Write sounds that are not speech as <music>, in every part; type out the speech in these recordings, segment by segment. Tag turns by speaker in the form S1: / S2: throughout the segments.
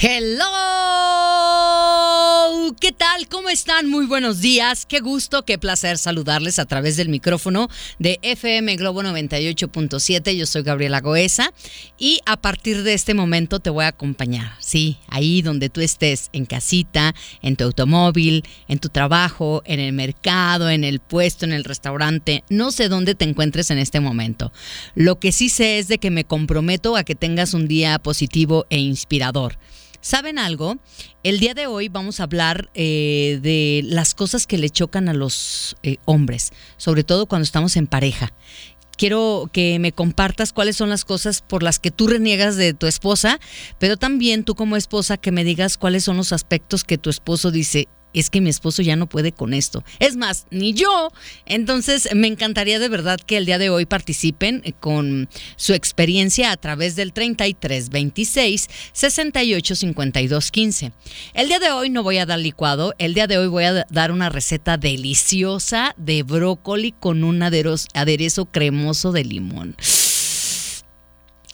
S1: Hello, ¿qué tal? ¿Cómo están? Muy buenos días. Qué gusto, qué placer saludarles a través del micrófono de FM Globo 98.7. Yo soy Gabriela Goesa y a partir de este momento te voy a acompañar. Sí, ahí donde tú estés, en casita, en tu automóvil, en tu trabajo, en el mercado, en el puesto, en el restaurante. No sé dónde te encuentres en este momento. Lo que sí sé es de que me comprometo a que tengas un día positivo e inspirador. ¿Saben algo? El día de hoy vamos a hablar eh, de las cosas que le chocan a los eh, hombres, sobre todo cuando estamos en pareja. Quiero que me compartas cuáles son las cosas por las que tú reniegas de tu esposa, pero también tú como esposa que me digas cuáles son los aspectos que tu esposo dice, es que mi esposo ya no puede con esto. Es más, ni yo. Entonces, me encantaría de verdad que el día de hoy participen con su experiencia a través del 33 26 68 52 15. El día de hoy no voy a dar licuado, el día de hoy voy a dar una receta deliciosa de brócoli con un aderezo cremoso de limón.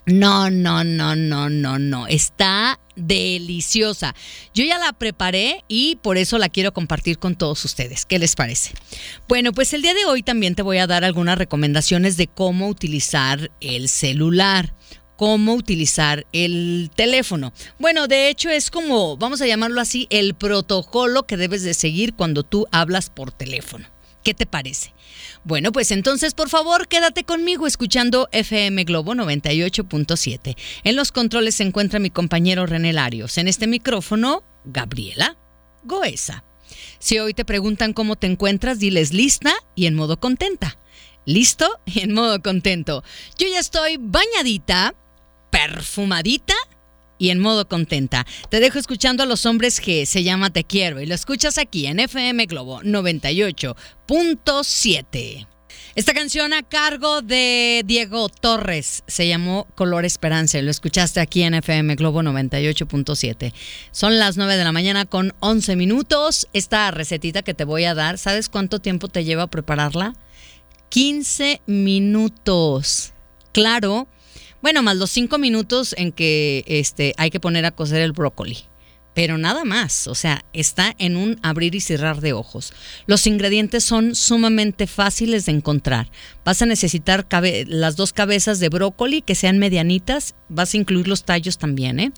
S1: No, no, no, no, no, no. Está deliciosa. Yo ya la preparé y por eso la quiero compartir con todos ustedes. ¿Qué les parece? Bueno, pues el día de hoy también te voy a dar algunas recomendaciones de cómo utilizar el celular cómo utilizar el teléfono. Bueno, de hecho es como, vamos a llamarlo así, el protocolo que debes de seguir cuando tú hablas por teléfono. ¿Qué te parece? Bueno, pues entonces por favor quédate conmigo escuchando FM Globo 98.7. En los controles se encuentra mi compañero René Larios. En este micrófono, Gabriela Goesa. Si hoy te preguntan cómo te encuentras, diles lista y en modo contenta. ¿Listo? Y en modo contento. Yo ya estoy bañadita, perfumadita y en modo contenta. Te dejo escuchando a los hombres que se llama Te Quiero y lo escuchas aquí en FM Globo 98.7. Esta canción a cargo de Diego Torres se llamó Color Esperanza lo escuchaste aquí en FM Globo 98.7. Son las 9 de la mañana con 11 minutos. Esta recetita que te voy a dar, ¿sabes cuánto tiempo te lleva prepararla? 15 minutos. Claro, bueno, más los cinco minutos en que este, hay que poner a cocer el brócoli. Pero nada más, o sea, está en un abrir y cerrar de ojos. Los ingredientes son sumamente fáciles de encontrar. Vas a necesitar las dos cabezas de brócoli que sean medianitas, vas a incluir los tallos también, ¿eh?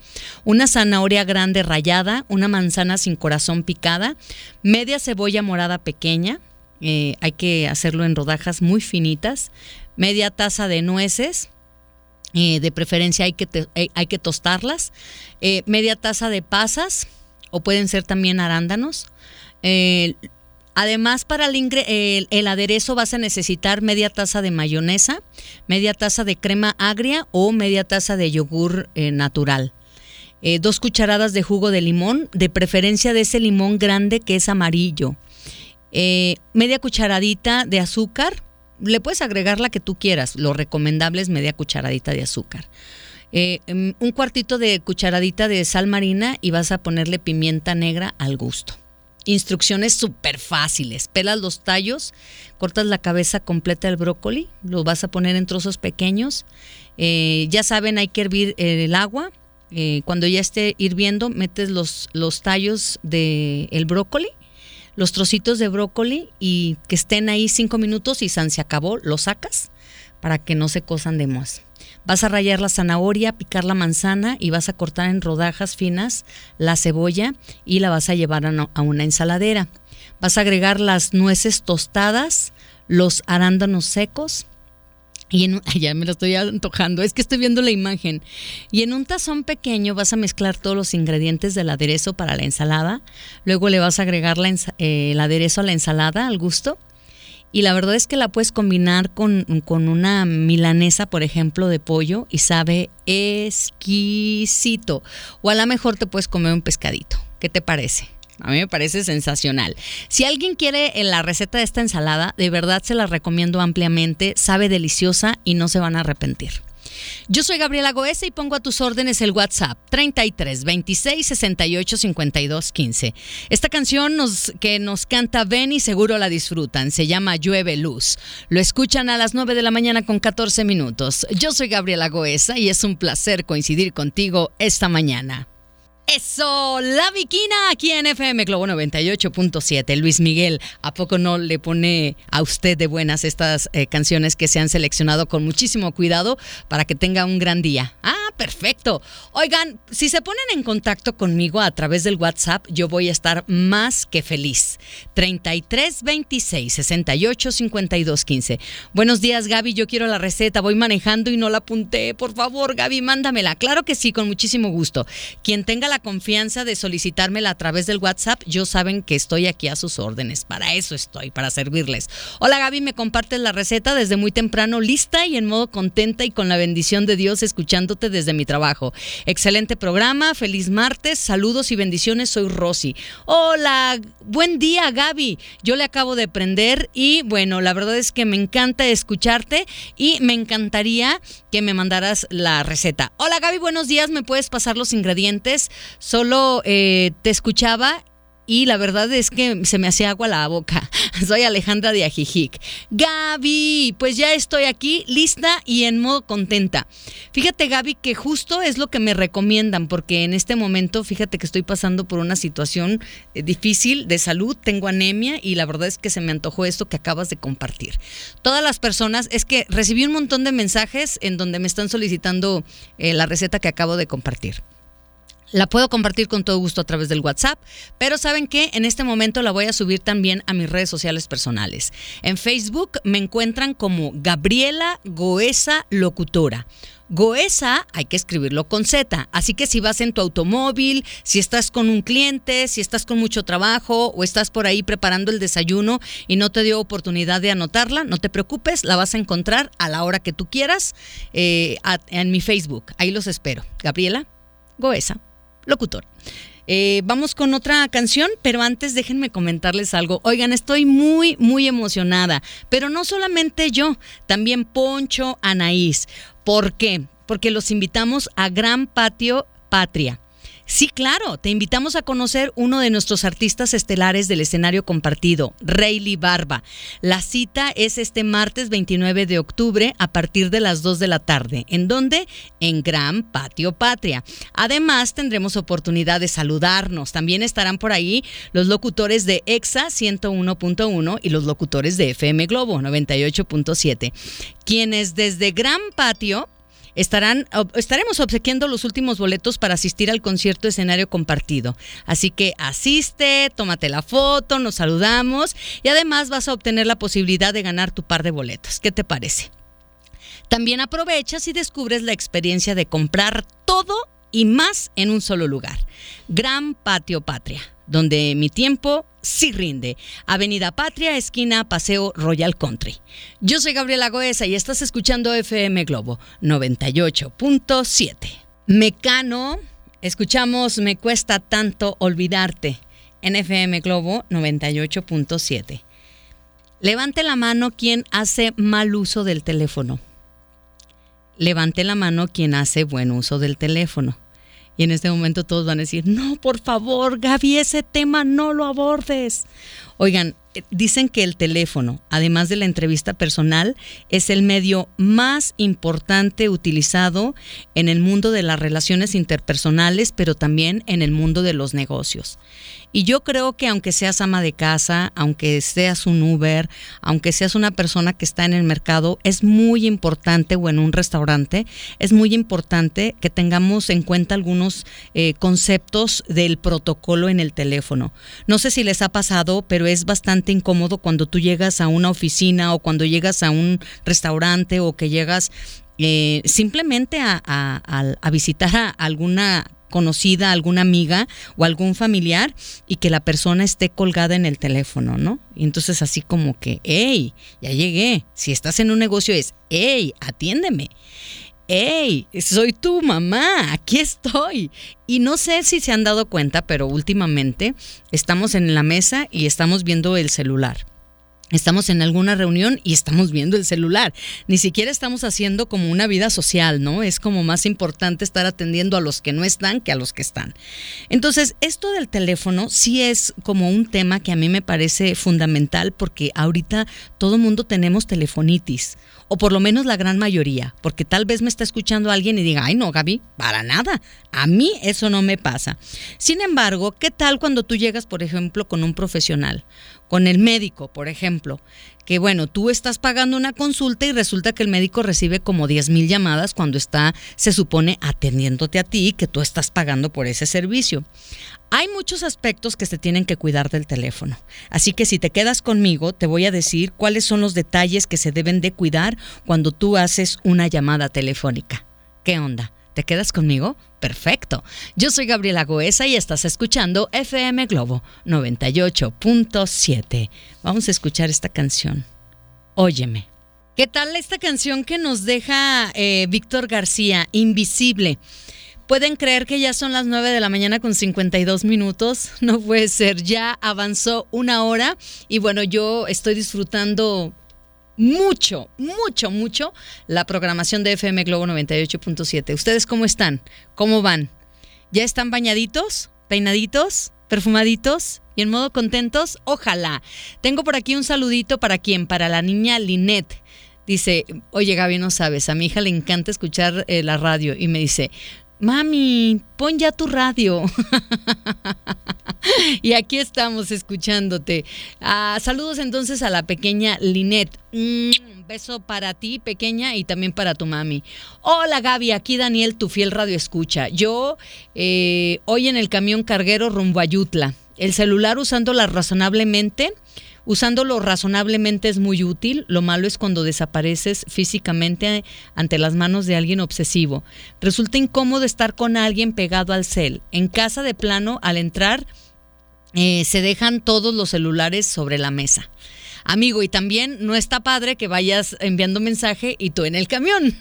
S1: Una zanahoria grande rallada, una manzana sin corazón picada, media cebolla morada pequeña, eh, hay que hacerlo en rodajas muy finitas, media taza de nueces, eh, de preferencia hay que, eh, hay que tostarlas. Eh, media taza de pasas o pueden ser también arándanos. además, para el, el, aderezo vas a necesitar media taza de mayonesa, media taza de crema agria o media taza de yogur natural. dos cucharadas de jugo de limón, de preferencia de ese limón grande que es amarillo. media cucharadita de azúcar, le puedes agregar la que tú quieras. Lo recomendable es media cucharadita de azúcar. Eh, em, un cuartito de cucharadita de sal marina y vas a ponerle pimienta negra al gusto. Instrucciones súper fáciles. Pelas los tallos, cortas la cabeza completa del brócoli, lo vas a poner en trozos pequeños. Eh, ya saben, hay que hervir el agua. Eh, cuando ya esté hirviendo, metes los, los tallos del el brócoli los trocitos de brócoli y que estén ahí cinco minutos y se acabó, lo sacas para que no se cosan de más. Vas a rayar la zanahoria, picar la manzana y vas a cortar en rodajas finas la cebolla y la vas a llevar a una ensaladera. Vas a agregar las nueces tostadas, los arándanos secos, y en <laughs> ya me lo estoy antojando, es que estoy viendo la imagen. Y en un tazón pequeño vas a mezclar todos los ingredientes del aderezo para la ensalada. Luego le vas a agregar eh, el aderezo a la ensalada al gusto. Y la verdad es que la puedes combinar con, con una milanesa, por ejemplo, de pollo y sabe exquisito. O a lo mejor te puedes comer un pescadito. ¿Qué te parece? A mí me parece sensacional. Si alguien quiere la receta de esta ensalada, de verdad se la recomiendo ampliamente. Sabe deliciosa y no se van a arrepentir. Yo soy Gabriela Goesa y pongo a tus órdenes el WhatsApp 33 26 68 52 15. Esta canción que nos canta Ben y seguro la disfrutan. Se llama Llueve Luz. Lo escuchan a las 9 de la mañana con 14 minutos. Yo soy Gabriela Goesa y es un placer coincidir contigo esta mañana. Eso, la Viquina aquí en FM Globo 98.7. Luis Miguel, ¿a poco no le pone a usted de buenas estas eh, canciones que se han seleccionado con muchísimo cuidado para que tenga un gran día? Ah, perfecto. Oigan, si se ponen en contacto conmigo a través del WhatsApp, yo voy a estar más que feliz. 33 26 68 52 15. Buenos días, Gaby. Yo quiero la receta. Voy manejando y no la apunté. Por favor, Gaby, mándamela. Claro que sí, con muchísimo gusto. Quien tenga la confianza de solicitármela a través del WhatsApp, yo saben que estoy aquí a sus órdenes. Para eso estoy, para servirles. Hola Gaby, me compartes la receta desde muy temprano, lista y en modo contenta y con la bendición de Dios escuchándote desde mi trabajo. Excelente programa, feliz martes, saludos y bendiciones, soy Rosy. Hola, buen día Gaby, yo le acabo de prender y bueno, la verdad es que me encanta escucharte y me encantaría que me mandaras la receta. Hola Gaby, buenos días, ¿me puedes pasar los ingredientes? Solo eh, te escuchaba y la verdad es que se me hacía agua la boca. <laughs> Soy Alejandra de Ajijic. Gaby, pues ya estoy aquí lista y en modo contenta. Fíjate Gaby que justo es lo que me recomiendan porque en este momento fíjate que estoy pasando por una situación eh, difícil de salud, tengo anemia y la verdad es que se me antojó esto que acabas de compartir. Todas las personas, es que recibí un montón de mensajes en donde me están solicitando eh, la receta que acabo de compartir. La puedo compartir con todo gusto a través del WhatsApp, pero saben que en este momento la voy a subir también a mis redes sociales personales. En Facebook me encuentran como Gabriela Goesa Locutora. Goesa hay que escribirlo con Z, así que si vas en tu automóvil, si estás con un cliente, si estás con mucho trabajo o estás por ahí preparando el desayuno y no te dio oportunidad de anotarla, no te preocupes, la vas a encontrar a la hora que tú quieras eh, en mi Facebook. Ahí los espero. Gabriela Goesa locutor. Eh, vamos con otra canción, pero antes déjenme comentarles algo. Oigan, estoy muy, muy emocionada, pero no solamente yo, también Poncho, Anaís. ¿Por qué? Porque los invitamos a Gran Patio Patria. Sí, claro, te invitamos a conocer uno de nuestros artistas estelares del escenario compartido, Rayleigh Barba. La cita es este martes 29 de octubre a partir de las 2 de la tarde. ¿En dónde? En Gran Patio Patria. Además, tendremos oportunidad de saludarnos. También estarán por ahí los locutores de EXA 101.1 y los locutores de FM Globo 98.7, quienes desde Gran Patio estarán, estaremos obsequiando los últimos boletos para asistir al concierto escenario compartido. Así que asiste, tómate la foto, nos saludamos y además vas a obtener la posibilidad de ganar tu par de boletos. ¿Qué te parece? También aprovechas y descubres la experiencia de comprar todo y más en un solo lugar. Gran Patio Patria, donde mi tiempo sí rinde. Avenida Patria, esquina Paseo Royal Country. Yo soy Gabriela Goesa y estás escuchando FM Globo 98.7. Mecano, escuchamos Me cuesta tanto olvidarte en FM Globo 98.7. Levante la mano quien hace mal uso del teléfono. Levante la mano quien hace buen uso del teléfono. Y en este momento todos van a decir, no, por favor, Gaby, ese tema no lo abordes. Oigan, eh, dicen que el teléfono, además de la entrevista personal, es el medio más importante utilizado en el mundo de las relaciones interpersonales, pero también en el mundo de los negocios. Y yo creo que aunque seas ama de casa, aunque seas un Uber, aunque seas una persona que está en el mercado, es muy importante, o en un restaurante, es muy importante que tengamos en cuenta algunos eh, conceptos del protocolo en el teléfono. No sé si les ha pasado, pero es bastante incómodo cuando tú llegas a una oficina o cuando llegas a un restaurante o que llegas eh, simplemente a, a, visitar a alguna conocida, alguna amiga o algún familiar y que la persona esté colgada en el teléfono, ¿no? Y entonces así como que, hey, ya llegué. Si estás en un negocio es, hey, atiéndeme. Hey, soy tu mamá, aquí estoy. Y no sé si se han dado cuenta, pero últimamente estamos en la mesa y estamos viendo el celular. Estamos en alguna reunión y estamos viendo el celular. Ni siquiera estamos haciendo como una vida social, ¿no? Es como más importante estar atendiendo a los que no están que a los que están. Entonces, esto del teléfono sí es como un tema que a mí me parece fundamental porque ahorita todo mundo tenemos telefonitis o por lo menos la gran mayoría, porque tal vez me está escuchando alguien y diga, ay no, Gaby, para nada, a mí eso no me pasa. Sin embargo, ¿qué tal cuando tú llegas, por ejemplo, con un profesional? con el médico, por ejemplo, que bueno, tú estás pagando una consulta y resulta que el médico recibe como 10 mil llamadas cuando está, se supone, atendiéndote a ti, que tú estás pagando por ese servicio. Hay muchos aspectos que se tienen que cuidar del teléfono, así que si te quedas conmigo, te voy a decir cuáles son los detalles que se deben de cuidar cuando tú haces una llamada telefónica. ¿Qué onda? ¿Te quedas conmigo? Perfecto. Yo soy Gabriela Goesa y estás escuchando FM Globo 98.7. Vamos a escuchar esta canción. Óyeme. ¿Qué tal esta canción que nos deja eh, Víctor García, Invisible? ¿Pueden creer que ya son las 9 de la mañana con 52 minutos? No puede ser, ya avanzó una hora y bueno, yo estoy disfrutando mucho, mucho, mucho la programación de FM Globo 98.7. ¿Ustedes cómo están? ¿Cómo van? ¿Ya están bañaditos? ¿Peinaditos? ¿Perfumaditos? ¿Y en modo contentos? Ojalá. Tengo por aquí un saludito para quién? Para la niña Linette. Dice, oye Gaby, no sabes, a mi hija le encanta escuchar eh, la radio y me dice, Mami, pon ya tu radio. <laughs> y aquí estamos escuchándote. Ah, saludos entonces a la pequeña Linet. Un beso para ti, pequeña, y también para tu mami. Hola Gaby, aquí Daniel, tu fiel radio escucha. Yo eh, hoy en el camión carguero rumbo a Yutla. El celular usándola razonablemente Usándolo razonablemente es muy útil, lo malo es cuando desapareces físicamente ante las manos de alguien obsesivo. Resulta incómodo estar con alguien pegado al cel. En casa de plano, al entrar, eh, se dejan todos los celulares sobre la mesa. Amigo, y también no está padre que vayas enviando mensaje y tú en el camión.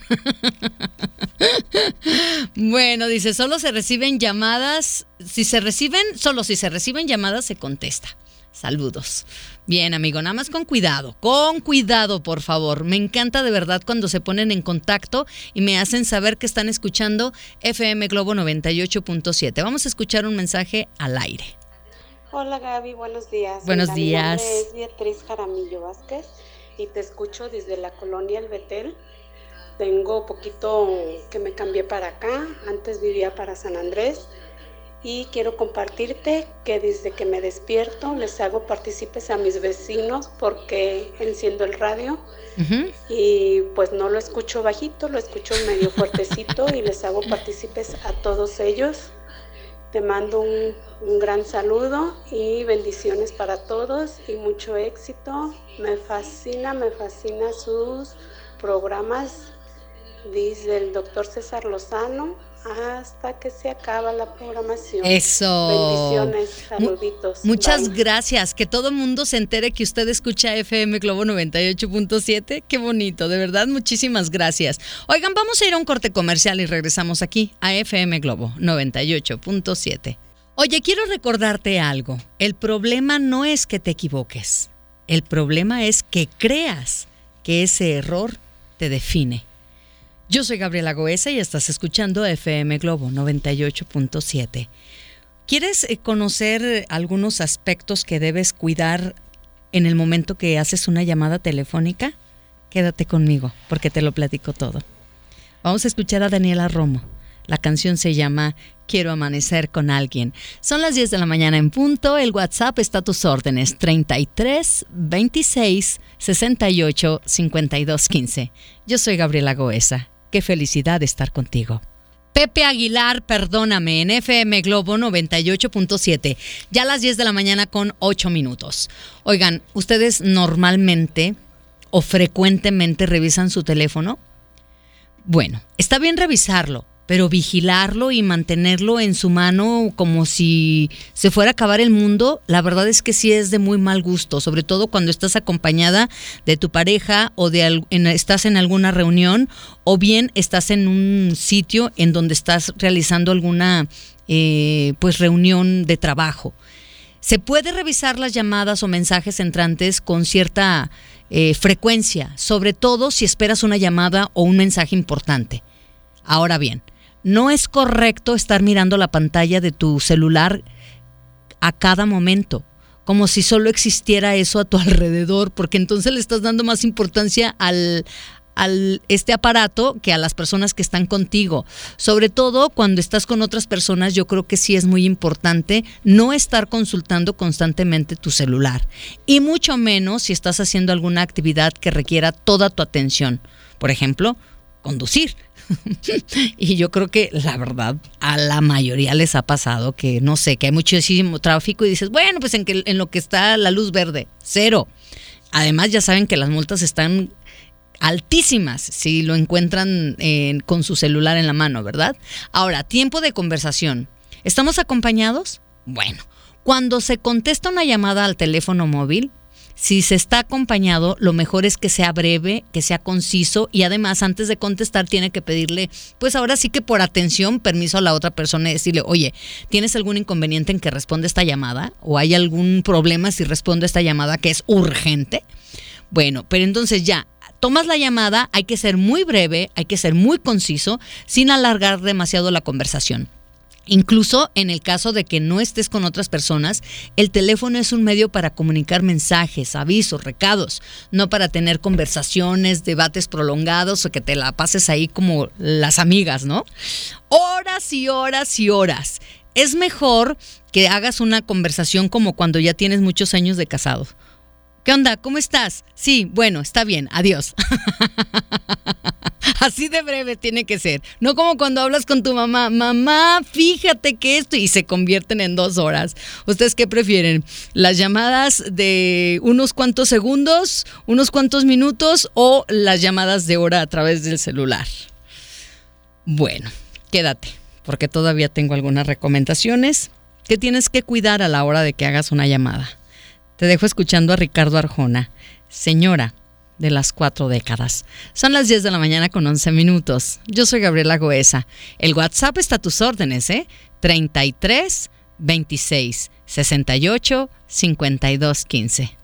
S1: <laughs> bueno, dice, solo se reciben llamadas, si se reciben, solo si se reciben llamadas se contesta. Saludos. Bien, amigo, nada más con cuidado, con cuidado, por favor. Me encanta de verdad cuando se ponen en contacto y me hacen saber que están escuchando FM Globo 98.7. Vamos a escuchar un mensaje al aire.
S2: Hola Gaby, buenos días.
S1: Buenos días.
S2: Mi nombre es Beatriz Jaramillo Vázquez y te escucho desde la colonia El Betel. Tengo poquito que me cambié para acá, antes vivía para San Andrés y quiero compartirte que desde que me despierto les hago partícipes a mis vecinos porque enciendo el radio y pues no lo escucho bajito, lo escucho medio fuertecito y les hago partícipes a todos ellos. Te mando un, gran saludo y bendiciones para todos y mucho éxito. Me fascina, me fascina sus programas, dice el doctor César Lozano hasta que se acaba la programación.
S1: Eso.
S2: Bendiciones, saluditos.
S1: Muchas gracias. Que todo el mundo se entere que usted escucha FM Globo 98.7. Qué bonito, de verdad, muchísimas gracias. Oigan, vamos a ir a un corte comercial y regresamos aquí a FM Globo 98.7. Oye, quiero recordarte algo. El problema no es que te equivoques. El problema es que creas que ese error te define. Yo soy Gabriela Goesa y estás escuchando FM Globo 98.7. ¿Quieres eh, conocer algunos aspectos que debes cuidar en el momento que haces una llamada telefónica? Quédate conmigo porque te lo platico todo. Vamos a escuchar a Daniela Romo. La canción se llama Quiero amanecer con alguien. Son las 10 de la mañana en punto. El WhatsApp está a tus órdenes 33 26 68 52 15. Yo soy Gabriela Goesa qué felicidad estar contigo. Pepe Aguilar, perdóname, en FM Globo 98.7, ya a las 10 de la mañana con 8 minutos. Oigan, ¿ustedes normalmente o frecuentemente revisan su teléfono? Bueno, está bien revisarlo, pero vigilarlo y mantenerlo en su mano como si se fuera a acabar el mundo, la verdad es que sí es de muy mal gusto, sobre todo cuando estás acompañada de tu pareja o de estás en alguna reunión o bien estás en un sitio en donde estás realizando alguna eh, pues reunión de trabajo. Se puede revisar las llamadas o mensajes entrantes con cierta eh, frecuencia, sobre todo si esperas una llamada o un mensaje importante. Ahora bien, no es correcto estar mirando la pantalla de tu celular a cada momento, como si solo existiera eso a tu <laughs> alrededor, porque entonces le estás dando más importancia al, al este aparato que a las personas que están contigo. Sobre todo cuando estás con otras personas, yo creo que sí es muy importante no estar consultando constantemente tu celular y mucho menos si estás haciendo alguna actividad que requiera toda tu atención. Por ejemplo, conducir. <laughs> y yo creo que la verdad a la mayoría les ha pasado que no sé, que hay muchísimo tráfico y dices, bueno, pues en, que, en lo que está la luz verde, cero. Además ya saben que las multas están altísimas si lo encuentran con su celular en la mano, ¿verdad? Ahora, tiempo de conversación. ¿Estamos acompañados? Bueno, cuando se contesta una llamada al teléfono móvil, si se está acompañado, lo mejor es que sea breve, que sea conciso y además antes de contestar tiene que pedirle, pues ahora sí que por atención, permiso a la otra persona y decirle, oye, ¿tienes algún inconveniente en que responda esta llamada? ¿O hay algún problema si responde esta llamada que es urgente? Bueno, pero entonces ya, tomas la llamada, hay que ser muy breve, hay que ser muy conciso, sin alargar demasiado la conversación. Incluso en el caso de que no estés con otras personas, el teléfono es un medio para comunicar mensajes, avisos, recados, no para tener conversaciones, debates prolongados o que te la pases ahí como las amigas, ¿no? Horas y horas y horas. Es mejor que hagas una conversación como cuando ya tienes muchos años de casado. ¿Qué onda? ¿Cómo estás? Sí, bueno, está bien, adiós. <laughs> <laughs> Así de breve tiene que ser. No como cuando hablas con tu mamá, mamá, fíjate que esto y se convierten en dos horas. ¿Ustedes qué prefieren? ¿Las llamadas de unos cuantos segundos, unos cuantos minutos o las llamadas de hora a través del celular? Bueno, quédate, porque todavía tengo algunas recomendaciones que tienes que cuidar a la hora de que hagas una llamada. Te dejo escuchando a Ricardo Arjona. Señora, de las cuatro décadas. Son las 10 de la mañana con 11 minutos. Yo soy Gabriela Goesa. El WhatsApp está a tus órdenes, ¿eh? 33 26 68 52 15.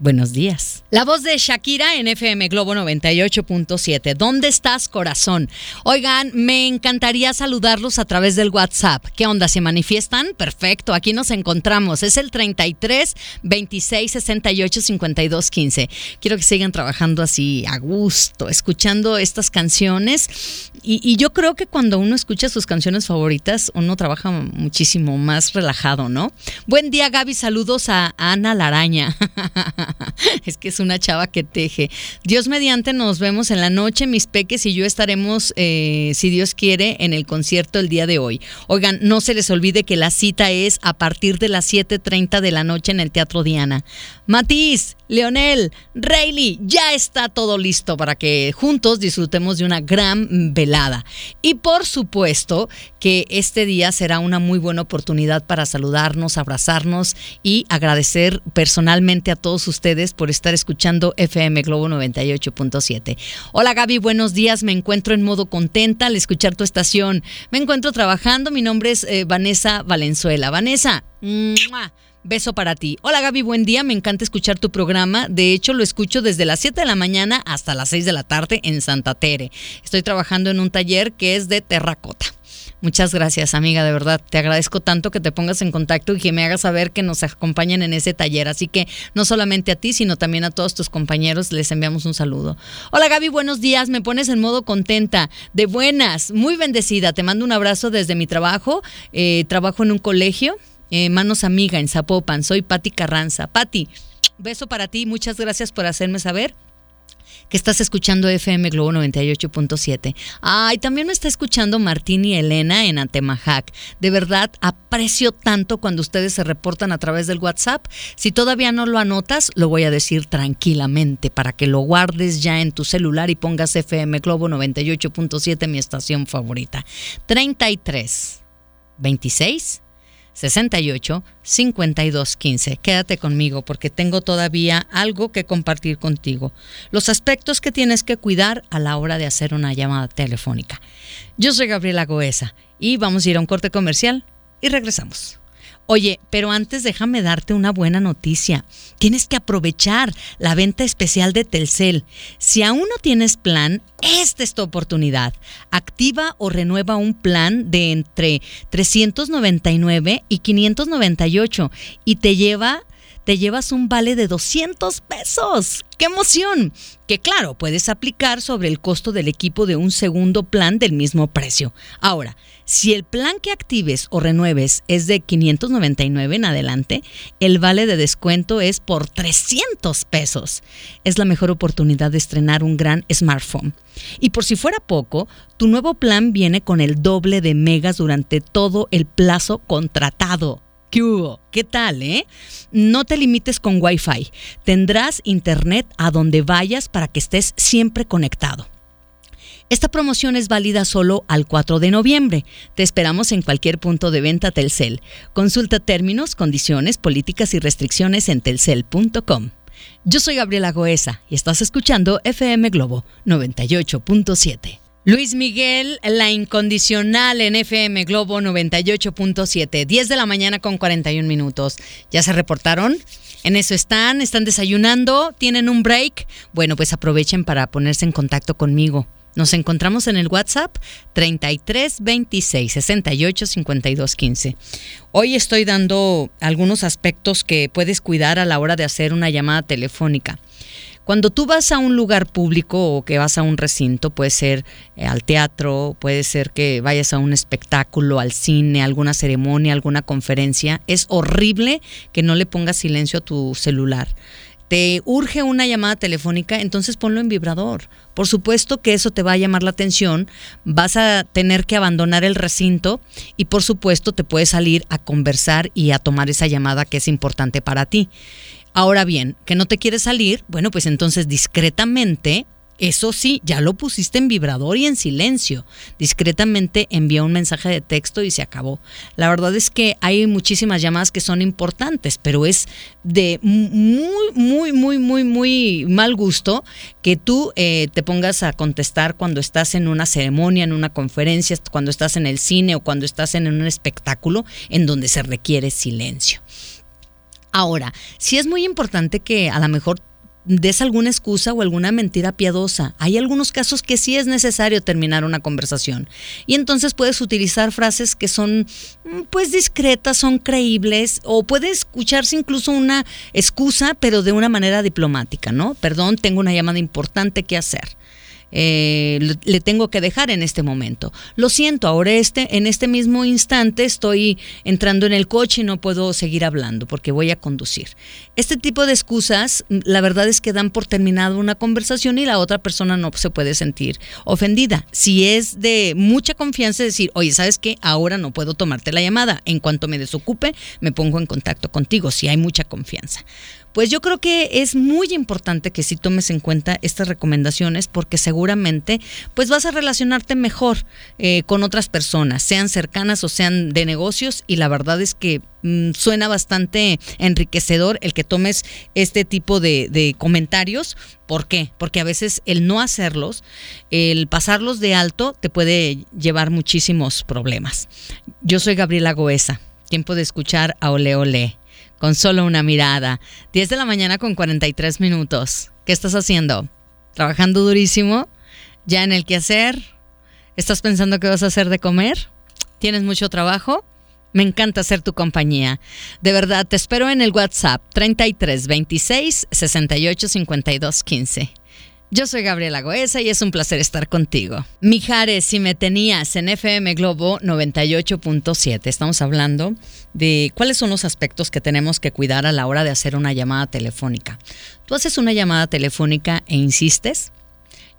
S1: Buenos días. La voz de Shakira en FM Globo 98.7. ¿Dónde estás, corazón? Oigan, me encantaría saludarlos a través del WhatsApp. ¿Qué onda? ¿Se manifiestan? Perfecto, aquí nos encontramos. Es el 33 26 68 52 15. Quiero que sigan trabajando así a gusto, escuchando estas canciones. Y, y yo creo que cuando uno escucha sus canciones favoritas, uno trabaja muchísimo más relajado, ¿no? Buen día, Gaby. Saludos a Ana Laraña. <laughs> <laughs> es que es una chava que teje. Dios mediante, nos vemos en la noche. Mis peques y yo estaremos, eh, si Dios quiere, en el concierto el día de hoy. Oigan, no se les olvide que la cita es a partir de las 7:30 de la noche en el Teatro Diana. Matiz, Leonel, Rayleigh, ya está todo listo para que juntos disfrutemos de una gran velada. Y por supuesto que este día será una muy buena oportunidad para saludarnos, abrazarnos y agradecer personalmente a todos ustedes por estar escuchando FM Globo 98.7. Hola Gaby, buenos días. Me encuentro en modo contenta al escuchar tu estación. Me encuentro trabajando. Mi nombre es eh, Vanessa Valenzuela. Vanessa, Beso para ti. Hola Gaby, buen día. Me encanta escuchar tu programa. De hecho, lo escucho desde las 7 de la mañana hasta las 6 de la tarde en Santa Tere. Estoy trabajando en un taller que es de terracota. Muchas gracias, amiga, de verdad. Te agradezco tanto que te pongas en contacto y que me hagas saber que nos acompañan en ese taller. Así que no solamente a ti, sino también a todos tus compañeros les enviamos un saludo. Hola Gaby, buenos días. Me pones en modo contenta, de buenas, muy bendecida. Te mando un abrazo desde mi trabajo. Eh, trabajo en un colegio eh, Manos Amiga en Zapopan. Soy Patti Carranza. Patti, beso para ti. Muchas gracias por hacerme saber que estás escuchando FM Globo 98.7. Ay, también me está escuchando Martín y Elena en Antemajac. De verdad, aprecio tanto cuando ustedes se reportan a través del WhatsApp. Si todavía no lo anotas, lo voy a decir tranquilamente para que lo guardes ya en tu celular y pongas FM Globo 98.7, mi estación favorita. 33 26 68 52 15. Quédate conmigo porque tengo todavía algo que compartir contigo. Los aspectos que tienes que cuidar a la hora de hacer una llamada telefónica. Yo soy Gabriela Goesa y vamos a ir a un corte comercial y regresamos. Oye, pero antes déjame darte una buena noticia. Tienes que aprovechar la venta especial de Telcel. Si aún no tienes plan, esta es tu oportunidad. Activa o renueva un plan de entre 399 y 598 y te lleva te llevas un vale de 200 pesos. ¡Qué emoción! Que claro, puedes aplicar sobre el costo del equipo de un segundo plan del mismo precio. Ahora, si el plan que actives o renueves es de 599 en adelante, el vale de descuento es por 300 pesos. Es la mejor oportunidad de estrenar un gran smartphone. Y por si fuera poco, tu nuevo plan viene con el doble de megas durante todo el plazo contratado. ¿Qué tal, eh? No te limites con Wi-Fi. Tendrás internet a donde vayas para que estés siempre conectado. Esta promoción es válida solo al 4 de noviembre. Te esperamos en cualquier punto de venta Telcel. Consulta términos, condiciones, políticas y restricciones en telcel.com. Yo soy Gabriela Goesa y estás escuchando FM Globo 98.7. Luis Miguel, la incondicional en FM Globo 98.7, 10 de la mañana con 41 minutos. ¿Ya se reportaron? En eso están, están desayunando, tienen un break. Bueno, pues aprovechen para ponerse en contacto conmigo. Nos encontramos en el WhatsApp 33 26 68 52 15. Hoy estoy dando algunos aspectos que puedes cuidar a la hora de hacer una llamada telefónica. Cuando tú vas a un lugar público o que vas a un recinto, puede ser eh, al teatro, puede ser que vayas a un espectáculo, al cine, alguna ceremonia, alguna conferencia, es horrible que no le pongas silencio a tu celular te urge una llamada telefónica, entonces ponlo en vibrador. Por supuesto que eso te va a llamar la atención, vas a tener que abandonar el recinto y por supuesto te puedes salir a conversar y a tomar esa llamada que es importante para ti. Ahora bien, que no te quieres salir, bueno, pues entonces discretamente eso sí, ya lo pusiste en vibrador y en silencio. Discretamente envía un mensaje de texto y se acabó. La verdad es que hay muchísimas llamadas que son importantes, pero es de muy, muy, muy, muy, muy mal gusto que tú eh, te pongas a contestar cuando estás en una ceremonia, en una conferencia, cuando estás en el cine o cuando estás en un espectáculo en donde se requiere silencio. Ahora, sí es muy importante que a lo mejor des alguna excusa o alguna mentira piadosa. Hay algunos casos que sí es necesario terminar una conversación. Y entonces puedes utilizar frases que son mm, pues discretas, son creíbles o puede escucharse incluso una excusa pero de una manera diplomática, ¿no? Perdón, tengo una llamada importante que hacer. Eh, le tengo que dejar en este momento. Lo siento, ahora este, en este mismo instante estoy entrando en el coche y no puedo seguir hablando porque voy a conducir. Este tipo de excusas, la verdad es que dan por terminado una conversación y la otra persona no se puede sentir ofendida. Si es de mucha confianza decir, oye, ¿sabes qué? Ahora no puedo tomarte la llamada. En cuanto me desocupe, me pongo en contacto contigo, si hay mucha confianza. Pues yo creo que es muy importante que si tomes en cuenta estas recomendaciones porque seguramente pues vas a relacionarte mejor eh, con otras personas, sean cercanas o sean de negocios y la verdad es que mm, suena bastante enriquecedor el que tomes este tipo de, de comentarios. ¿Por qué? Porque a veces el no hacerlos, el pasarlos de alto te puede llevar muchísimos problemas. Yo soy Gabriela Goesa. Tiempo de escuchar a Ole Ole con solo una mirada. 10 de la mañana con 43 minutos. ¿Qué estás haciendo? ¿Trabajando durísimo? ¿Ya en el quehacer? ¿Estás pensando qué vas a hacer de comer? ¿Tienes mucho trabajo? Me encanta ser tu compañía. De verdad, te espero en el WhatsApp 33 26 68 52 15. Yo soy Gabriela Goesa y es un placer estar contigo. Mijares, si me tenías en FM Globo 98.7, estamos hablando de cuáles son los aspectos que tenemos que cuidar a la hora de hacer una llamada telefónica. Tú haces una llamada telefónica e insistes.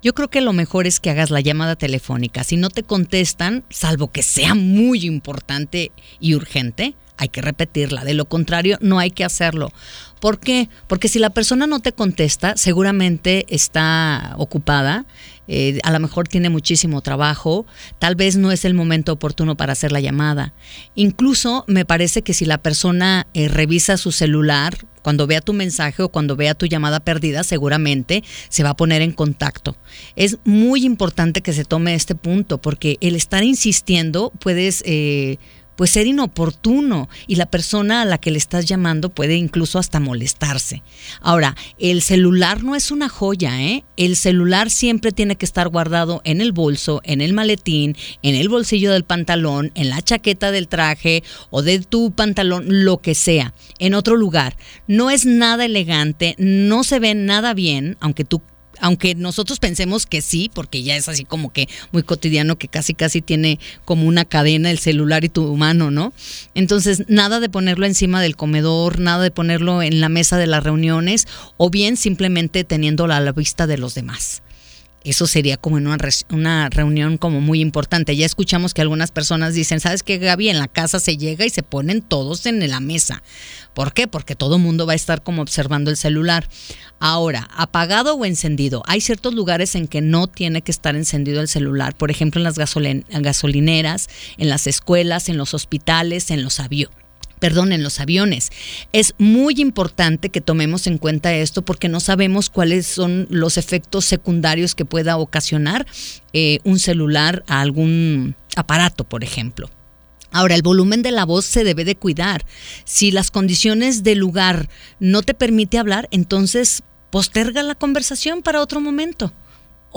S1: Yo creo que lo mejor es que hagas la llamada telefónica. Si no te contestan, salvo que sea muy importante y urgente, hay que repetirla. De lo contrario, no hay que hacerlo. ¿Por qué? Porque si la persona no te contesta, seguramente está ocupada, eh, a lo mejor tiene muchísimo trabajo, tal vez no es el momento oportuno para hacer la llamada. Incluso me parece que si la persona eh, revisa su celular, cuando vea tu mensaje o cuando vea tu llamada perdida, seguramente se va a poner en contacto. Es muy importante que se tome este punto porque el estar insistiendo puedes... Eh, pues ser inoportuno y la persona a la que le estás llamando puede incluso hasta molestarse. Ahora, el celular no es una joya, ¿eh? El celular siempre tiene que estar guardado en el bolso, en el maletín, en el bolsillo del pantalón, en la chaqueta del traje o de tu pantalón, lo que sea, en otro lugar. No es nada elegante, no se ve nada bien, aunque tú aunque nosotros pensemos que sí, porque ya es así como que muy cotidiano que casi casi tiene como una cadena el celular y tu mano, ¿no? Entonces, nada de ponerlo encima del comedor, nada de ponerlo en la mesa de las reuniones o bien simplemente teniéndolo a la vista de los demás. Eso sería como en una, una reunión como muy importante. Ya escuchamos que algunas personas dicen, ¿sabes qué, Gaby? En la casa se llega y se ponen todos en la mesa. ¿Por qué? Porque todo mundo va a estar como observando el celular. Ahora, apagado o encendido. Hay ciertos lugares en que no tiene que estar encendido el celular. Por ejemplo, en las gasolineras, en las escuelas, en los hospitales, en los aviones perdón, en los aviones. Es muy importante que tomemos en cuenta esto porque no sabemos cuáles son los efectos secundarios que pueda ocasionar eh, un celular a algún aparato, por ejemplo. Ahora, el volumen de la voz se debe de cuidar. Si las condiciones del lugar no te permite hablar, entonces posterga la conversación para otro momento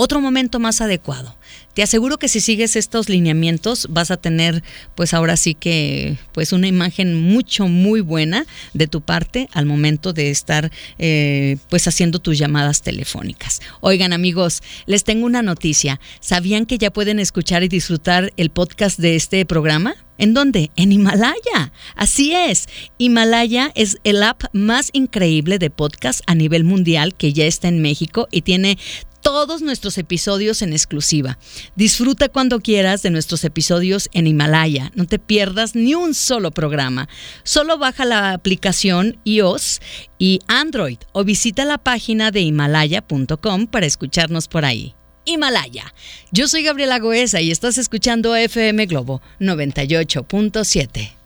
S1: otro momento más adecuado. Te aseguro que si sigues estos lineamientos vas a tener pues ahora sí que pues una imagen mucho muy buena de tu parte al momento de estar eh, pues haciendo tus llamadas telefónicas. Oigan amigos, les tengo una noticia. ¿Sabían que ya pueden escuchar y disfrutar el podcast de este programa? ¿En dónde? En Himalaya. Así es. Himalaya es el app más increíble de podcast a nivel mundial que ya está en México y tiene todos nuestros episodios en exclusiva. Disfruta cuando quieras de nuestros episodios en Himalaya. No te pierdas ni un solo programa. Solo baja la aplicación iOS y Android o visita la página de himalaya.com para escucharnos por ahí. Himalaya. Yo soy Gabriela Goesa y estás escuchando FM Globo 98.7.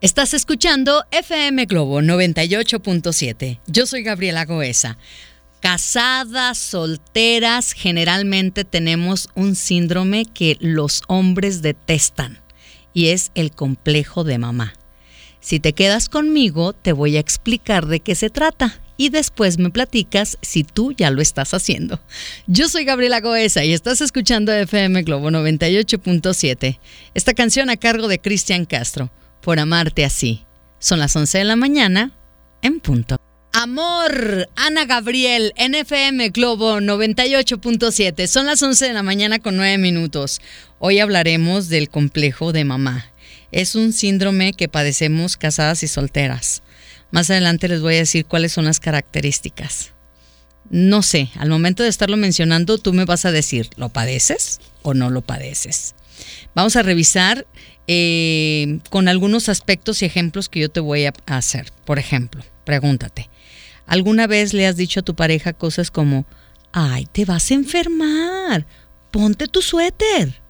S1: Estás escuchando FM Globo 98.7. Yo soy Gabriela Goesa. Casadas, solteras, generalmente tenemos un síndrome que los hombres detestan y es el complejo de mamá. Si te quedas conmigo, te voy a explicar de qué se trata y después me platicas si tú ya lo estás haciendo. Yo soy Gabriela Goesa y estás escuchando FM Globo 98.7. Esta canción a cargo de Cristian Castro por amarte así. Son las 11 de la mañana en punto. Amor, Ana Gabriel, NFM Globo 98.7. Son las 11 de la mañana con 9 minutos. Hoy hablaremos del complejo de mamá. Es un síndrome que padecemos casadas y solteras. Más adelante les voy a decir cuáles son las características. No sé, al momento de estarlo mencionando, tú me vas a decir, ¿lo padeces o no lo padeces? Vamos a revisar eh, con algunos aspectos y ejemplos que yo te voy a hacer. Por ejemplo, pregúntate, ¿alguna vez le has dicho a tu pareja cosas como, ay, te vas a enfermar, ponte tu suéter?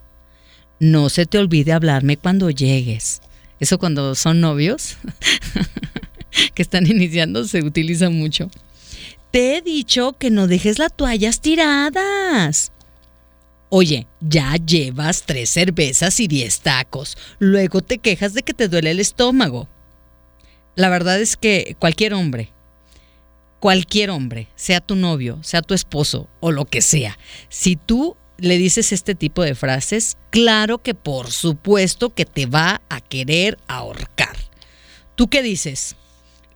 S1: No se te olvide hablarme cuando llegues. Eso cuando son novios <laughs> que están iniciando se utiliza mucho. Te he dicho que no dejes las toallas tiradas. Oye, ya llevas tres cervezas y diez tacos. Luego te quejas de que te duele el estómago. La verdad es que cualquier hombre, cualquier hombre, sea tu novio, sea tu esposo o lo que sea, si tú le dices este tipo de frases, claro que por supuesto que te va a querer ahorcar. ¿Tú qué dices?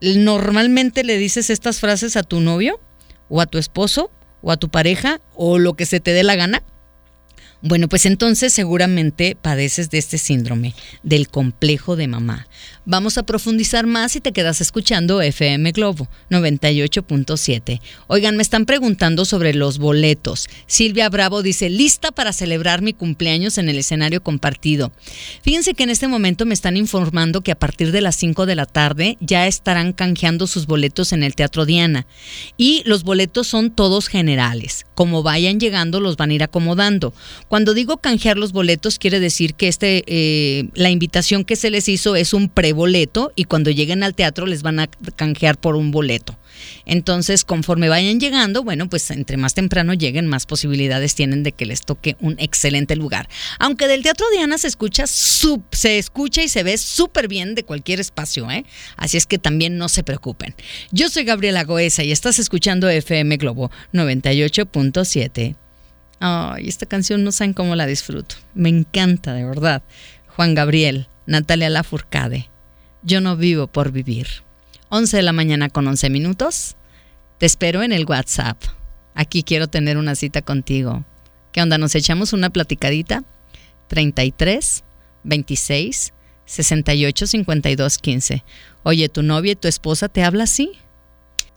S1: ¿Normalmente le dices estas frases a tu novio o a tu esposo o a tu pareja o lo que se te dé la gana? Bueno, pues entonces seguramente padeces de este síndrome, del complejo de mamá. Vamos a profundizar más si te quedas escuchando FM Globo 98.7. Oigan, me están preguntando sobre los boletos. Silvia Bravo dice, lista para celebrar mi cumpleaños en el escenario compartido. Fíjense que en este momento me están informando que a partir de las 5 de la tarde ya estarán canjeando sus boletos en el Teatro Diana. Y los boletos son todos generales. Como vayan llegando, los van a ir acomodando. Cuando digo canjear los boletos, quiere decir que este, eh, la invitación que se les hizo es un preboleto y cuando lleguen al teatro les van a canjear por un boleto. Entonces, conforme vayan llegando, bueno, pues entre más temprano lleguen, más posibilidades tienen de que les toque un excelente lugar. Aunque del Teatro Diana se escucha, se escucha y se ve súper bien de cualquier espacio, ¿eh? Así es que también no se preocupen. Yo soy Gabriela Goesa y estás escuchando FM Globo 98.7. Ay, esta canción no saben cómo la disfruto. Me encanta, de verdad. Juan Gabriel, Natalia Lafourcade. Yo no vivo por vivir. 11 de la mañana con 11 minutos. Te espero en el WhatsApp. Aquí quiero tener una cita contigo. ¿Qué onda? ¿Nos echamos una platicadita? 33 26 68 52 15. Oye, ¿tu novia y tu esposa te habla así?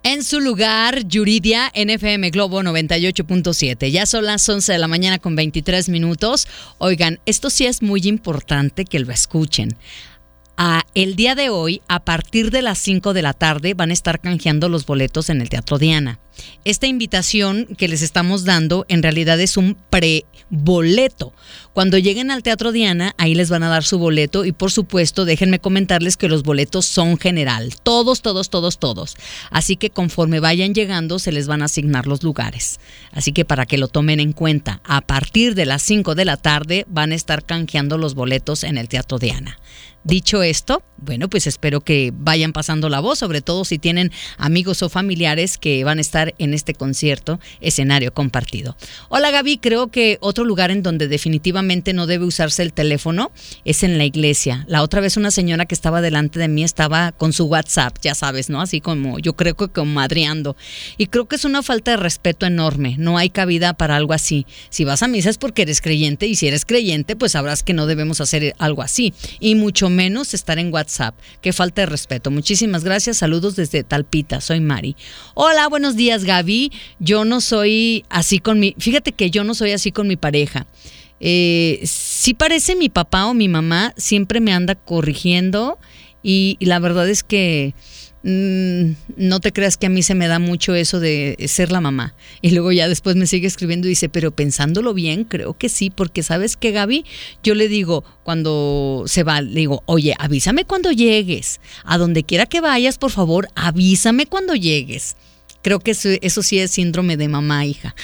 S1: En su lugar, Yuridia, NFM Globo 98.7. Ya son las 11 de la mañana con 23 minutos. Oigan, esto sí es muy importante que lo escuchen el día de hoy, a partir de las 5 de la tarde, van a estar canjeando los boletos en el Teatro Diana. Esta invitación que les estamos dando en realidad es un pre-boleto. Cuando lleguen al Teatro Diana, ahí les van a dar su boleto y por supuesto déjenme comentarles que los boletos son general. Todos, todos, todos, todos. Así que conforme vayan llegando se les van a asignar los lugares. Así que para que lo tomen en cuenta, a partir de las 5 de la tarde van a estar canjeando los boletos en el Teatro Diana. Dicho esto, bueno, pues espero que vayan pasando la voz, sobre todo si tienen amigos o familiares que van a estar en este concierto, escenario compartido. Hola Gaby, creo que otro lugar en donde definitivamente no debe usarse el teléfono es en la iglesia. La otra vez una señora que estaba delante de mí estaba con su WhatsApp, ya sabes, ¿no? Así como yo creo que como madreando. Y creo que es una falta de respeto enorme. No hay cabida para algo así. Si vas a misa es porque eres creyente y si eres creyente, pues sabrás que no debemos hacer algo así. Y mucho menos estar en WhatsApp. Qué falta de respeto. Muchísimas gracias. Saludos desde Talpita. Soy Mari. Hola, buenos días, Gaby. Yo no soy así con mi. Fíjate que yo no soy así con mi pareja. Eh, si parece mi papá o mi mamá, siempre me anda corrigiendo y la verdad es que Mm, no te creas que a mí se me da mucho eso de ser la mamá. Y luego ya después me sigue escribiendo y dice, pero pensándolo bien, creo que sí, porque sabes que Gaby, yo le digo, cuando se va, le digo, oye, avísame cuando llegues. A donde quiera que vayas, por favor, avísame cuando llegues. Creo que eso, sí es síndrome de mamá, hija.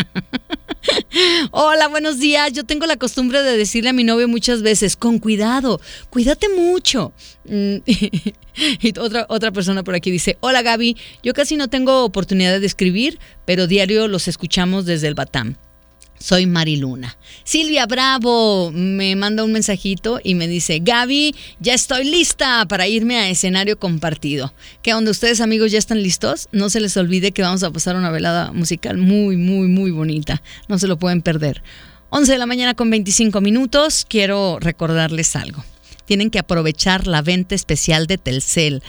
S1: <laughs> Hola, buenos días. Yo tengo la costumbre de decirle a mi novio muchas veces, con cuidado, cuídate mucho. Mm, <laughs> y otra, otra persona por aquí dice, hola Gaby, yo casi no tengo oportunidad de escribir, pero diario los escuchamos desde el Batam. Soy Mariluna. Silvia Bravo me manda un mensajito y me dice, Gaby, ya estoy lista para irme a escenario compartido. ¿Qué onda ustedes amigos ya están listos? No se les olvide que vamos a pasar una velada musical muy, muy, muy bonita. No se lo pueden perder. 11 de la mañana con 25 minutos. Quiero recordarles algo. Tienen que aprovechar la venta especial de Telcel.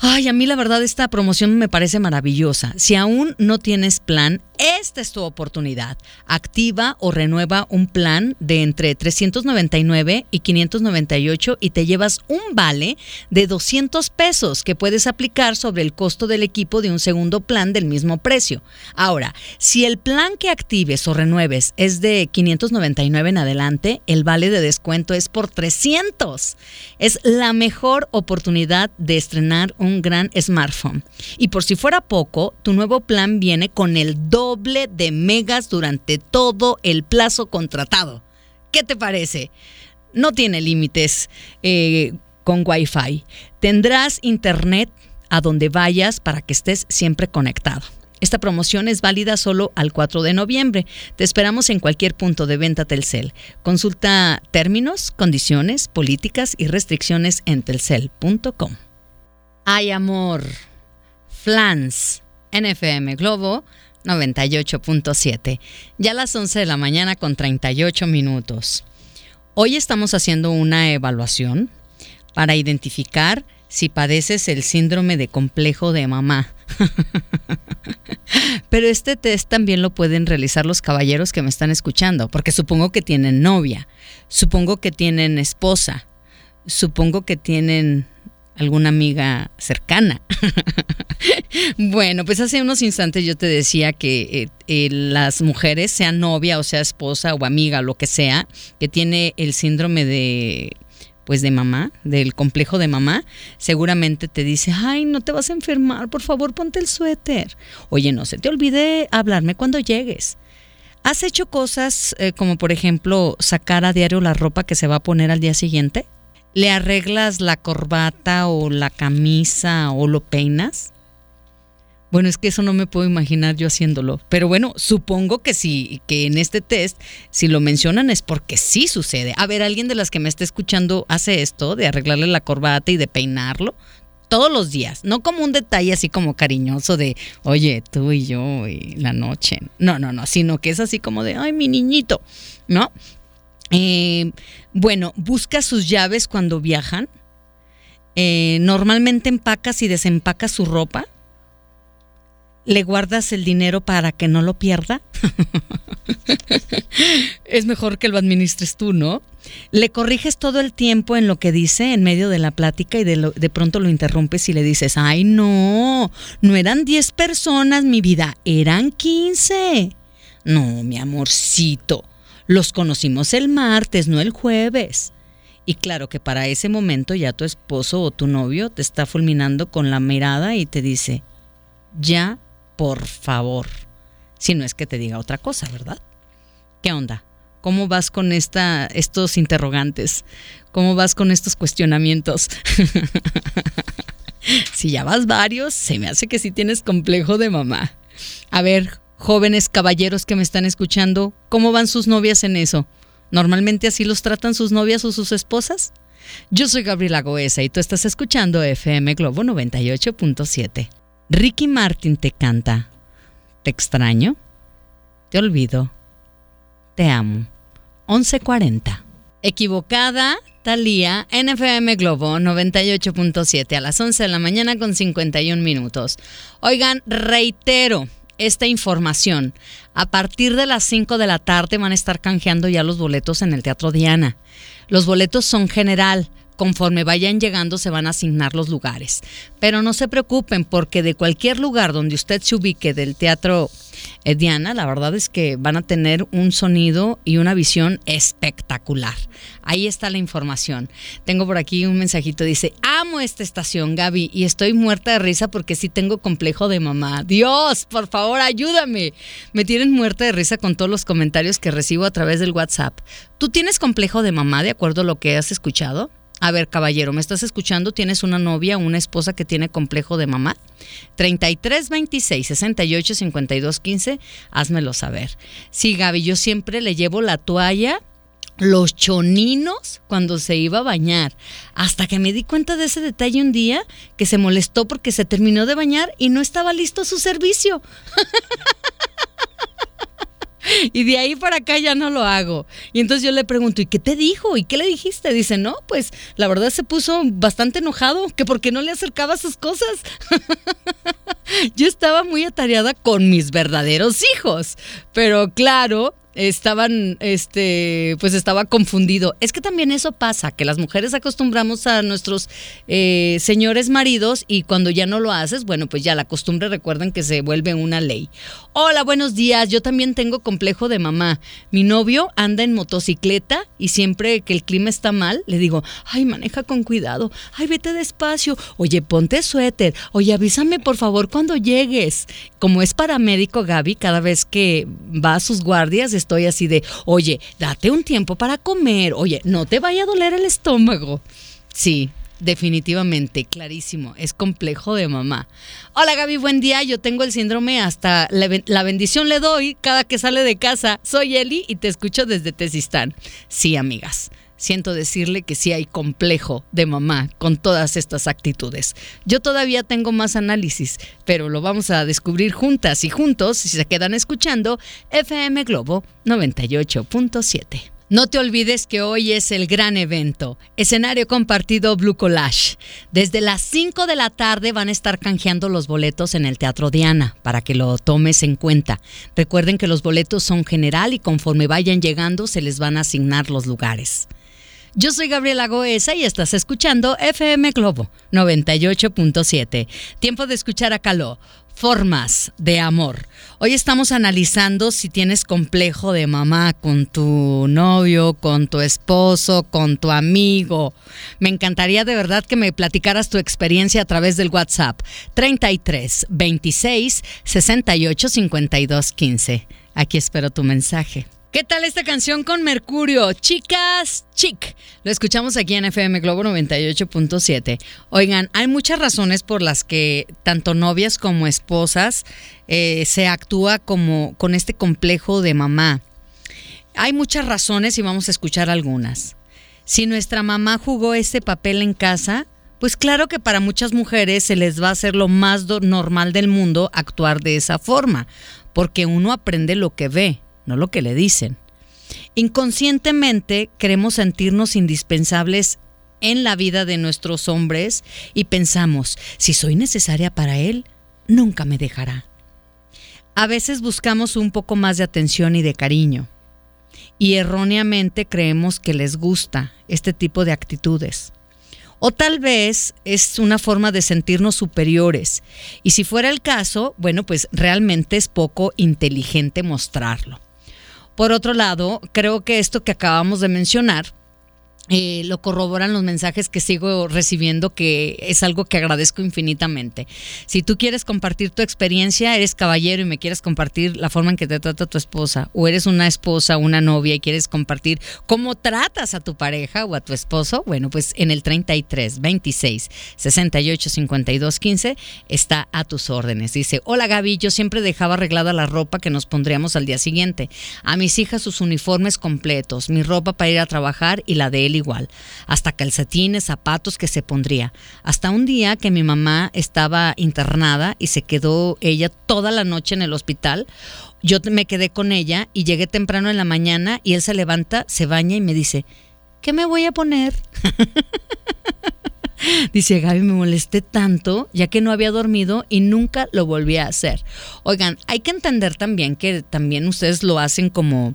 S1: Ay, a mí la verdad esta promoción me parece maravillosa. Si aún no tienes plan, esta es tu oportunidad. Activa o renueva un plan de entre 399 y 598 y te llevas un vale de 200 pesos que puedes aplicar sobre el costo del equipo de un segundo plan del mismo precio. Ahora, si el plan que actives o renueves es de 599 en adelante, el vale de descuento es por 300. Es la mejor oportunidad de estrenar un un gran smartphone. Y por si fuera poco, tu nuevo plan viene con el doble de megas durante todo el plazo contratado. ¿Qué te parece? No tiene límites eh, con Wi-Fi. Tendrás internet a donde vayas para que estés siempre conectado. Esta promoción es válida solo al 4 de noviembre. Te esperamos en cualquier punto de venta Telcel. Consulta términos, condiciones, políticas y restricciones en telcel.com. Hay amor. Flans, NFM Globo 98.7. Ya a las 11 de la mañana con 38 minutos. Hoy estamos haciendo una evaluación para identificar si padeces el síndrome de complejo de mamá. <laughs> Pero este test también lo pueden realizar los caballeros que me están escuchando, porque supongo que tienen novia, supongo que tienen esposa, supongo que tienen alguna amiga cercana. <laughs> bueno, pues hace unos instantes yo te decía que eh, eh, las mujeres, sea novia o sea esposa o amiga, lo que sea, que tiene el síndrome de pues de mamá, del complejo de mamá, seguramente te dice, ay, no te vas a enfermar, por favor ponte el suéter. Oye, no se te olvide hablarme cuando llegues. ¿Has hecho cosas eh, como por ejemplo sacar a diario la ropa que se va a poner al día siguiente? ¿Le arreglas la corbata o la camisa o lo peinas? Bueno, es que eso no me puedo imaginar yo haciéndolo. Pero bueno, supongo que sí, que en este test, si lo mencionan es porque sí sucede. A ver, alguien de las que me está escuchando hace esto, de arreglarle la corbata y de peinarlo todos los días. No como un detalle así como cariñoso de, oye, tú y yo y la noche. No, no, no, sino que es así como de, ay, mi niñito, ¿no? Eh, bueno, busca sus llaves cuando viajan. Eh, normalmente empacas y desempacas su ropa le guardas el dinero para que no lo pierda. <laughs> es mejor que lo administres tú, ¿no? Le corriges todo el tiempo en lo que dice en medio de la plática y de, de pronto lo interrumpes y le dices, ay no, no eran 10 personas, mi vida, eran 15. No, mi amorcito, los conocimos el martes, no el jueves. Y claro que para ese momento ya tu esposo o tu novio te está fulminando con la mirada y te dice, ya por favor. Si no es que te diga otra cosa, ¿verdad? ¿Qué onda? ¿Cómo vas con esta, estos interrogantes? ¿Cómo vas con estos cuestionamientos? <laughs> si ya vas varios, se me hace que sí tienes complejo de mamá. A ver, jóvenes caballeros que me están escuchando, ¿cómo van sus novias en eso? ¿Normalmente así los tratan sus novias o sus esposas? Yo soy Gabriela Goesa y tú estás escuchando FM Globo 98.7. Ricky Martin te canta. Te extraño. Te olvido. Te amo. 1140. Equivocada, Talía, NFM Globo 98.7 a las 11 de la mañana con 51 minutos. Oigan, reitero esta información. A partir de las 5 de la tarde van a estar canjeando ya los boletos en el Teatro Diana. Los boletos son general conforme vayan llegando se van a asignar los lugares. Pero no se preocupen porque de cualquier lugar donde usted se ubique del teatro eh, Diana, la verdad es que van a tener un sonido y una visión espectacular. Ahí está la información. Tengo por aquí un mensajito, dice, amo esta estación, Gaby, y estoy muerta de risa porque sí tengo complejo de mamá. Dios, por favor, ayúdame. Me tienen muerta de risa con todos los comentarios que recibo a través del WhatsApp. ¿Tú tienes complejo de mamá de acuerdo a lo que has escuchado? A ver, caballero, ¿me estás escuchando? ¿Tienes una novia, una esposa que tiene complejo de mamá? 33 26 68 52 15, házmelo saber. Sí, Gaby, yo siempre le llevo la toalla los choninos cuando se iba a bañar. Hasta que me di cuenta de ese detalle un día que se molestó porque se terminó de bañar y no estaba listo su servicio. <laughs> <laughs> y de ahí para acá ya no lo hago. Y entonces yo le pregunto, ¿y qué te dijo? ¿Y qué le dijiste? Dice, no, pues la verdad se puso bastante enojado, que porque no le acercaba sus cosas. <laughs> yo estaba muy atareada con mis verdaderos hijos, pero claro, estaban, este, pues estaba confundido. Es que también eso pasa, que las mujeres acostumbramos a nuestros eh, señores maridos y cuando ya no lo haces, bueno, pues ya la costumbre recuerden que se vuelve una ley. Hola, buenos días, yo también tengo complejo de mamá. Mi novio anda en motocicleta y siempre que el clima está mal, le digo, ay, maneja con cuidado, ay, vete despacio, oye, ponte suéter, oye, avísame por favor cuando llegues. Como es paramédico Gaby, cada vez que va a sus guardias, estoy así de, oye, date un tiempo para comer, oye, no te vaya a doler el estómago. Sí, definitivamente, clarísimo, es complejo de mamá. Hola Gaby, buen día, yo tengo el síndrome hasta la, bendición le doy cada que sale de casa. Soy Eli y te escucho desde Tesistán. Sí, amigas siento decirle que sí hay complejo de mamá con todas estas actitudes. Yo todavía tengo más análisis, pero lo vamos a descubrir juntas y juntos si se quedan escuchando FM Globo 98.7. No te olvides que hoy es el gran evento, escenario compartido Blue Collage. Desde las 5 de la tarde van a estar canjeando los boletos en el Teatro Diana para que lo tomes en cuenta. Recuerden que los boletos son general y conforme vayan llegando se les van a asignar los lugares. Yo soy Gabriela Goesa y estás escuchando FM Globo 98.7. Tiempo de escuchar a Caló. Formas de amor. Hoy estamos analizando si tienes complejo de mamá con tu novio, con tu esposo, con tu amigo. Me encantaría de verdad que me platicaras tu experiencia a través del WhatsApp 33 26 68 52 15. Aquí espero tu mensaje. ¿Qué tal esta canción con Mercurio? Chicas, chic. Lo escuchamos aquí en FM Globo 98.7. Oigan, hay muchas razones por las que tanto novias como esposas eh, se actúa como con este complejo de mamá. Hay muchas razones y vamos a escuchar algunas. Si nuestra mamá jugó este papel en casa, pues claro que para muchas mujeres se les va a hacer lo más normal del mundo actuar de esa forma, porque uno aprende lo que ve no lo que le dicen. Inconscientemente queremos sentirnos indispensables en la vida de nuestros hombres y pensamos, si soy necesaria para él, nunca me dejará. A veces buscamos un poco más de atención y de cariño y erróneamente creemos que les gusta este tipo de actitudes. O tal vez es una forma de sentirnos superiores. Y si fuera el caso, bueno, pues realmente es poco inteligente mostrarlo. Por otro lado, creo que esto que acabamos de mencionar eh, lo corroboran los mensajes que sigo recibiendo, que es algo que agradezco infinitamente. Si tú quieres compartir tu experiencia, eres caballero y me quieres compartir la forma en que te trata tu esposa, o eres una esposa, una novia y quieres compartir cómo tratas a tu pareja o a tu esposo, bueno, pues en el 33 26 68 52 15 está a tus órdenes. Dice: Hola Gaby, yo siempre dejaba arreglada la ropa que nos pondríamos al día siguiente. A mis hijas sus uniformes completos, mi ropa para ir a trabajar y la de él igual, hasta calcetines, zapatos que se pondría. Hasta un día que mi mamá estaba internada y se quedó ella toda la noche en el hospital. Yo me quedé con ella y llegué temprano en la mañana y él se levanta, se baña y me dice, ¿qué me voy a poner? <laughs> Dice Gaby, me molesté tanto ya que no había dormido y nunca lo volví a hacer. Oigan, hay que entender también que también ustedes lo hacen como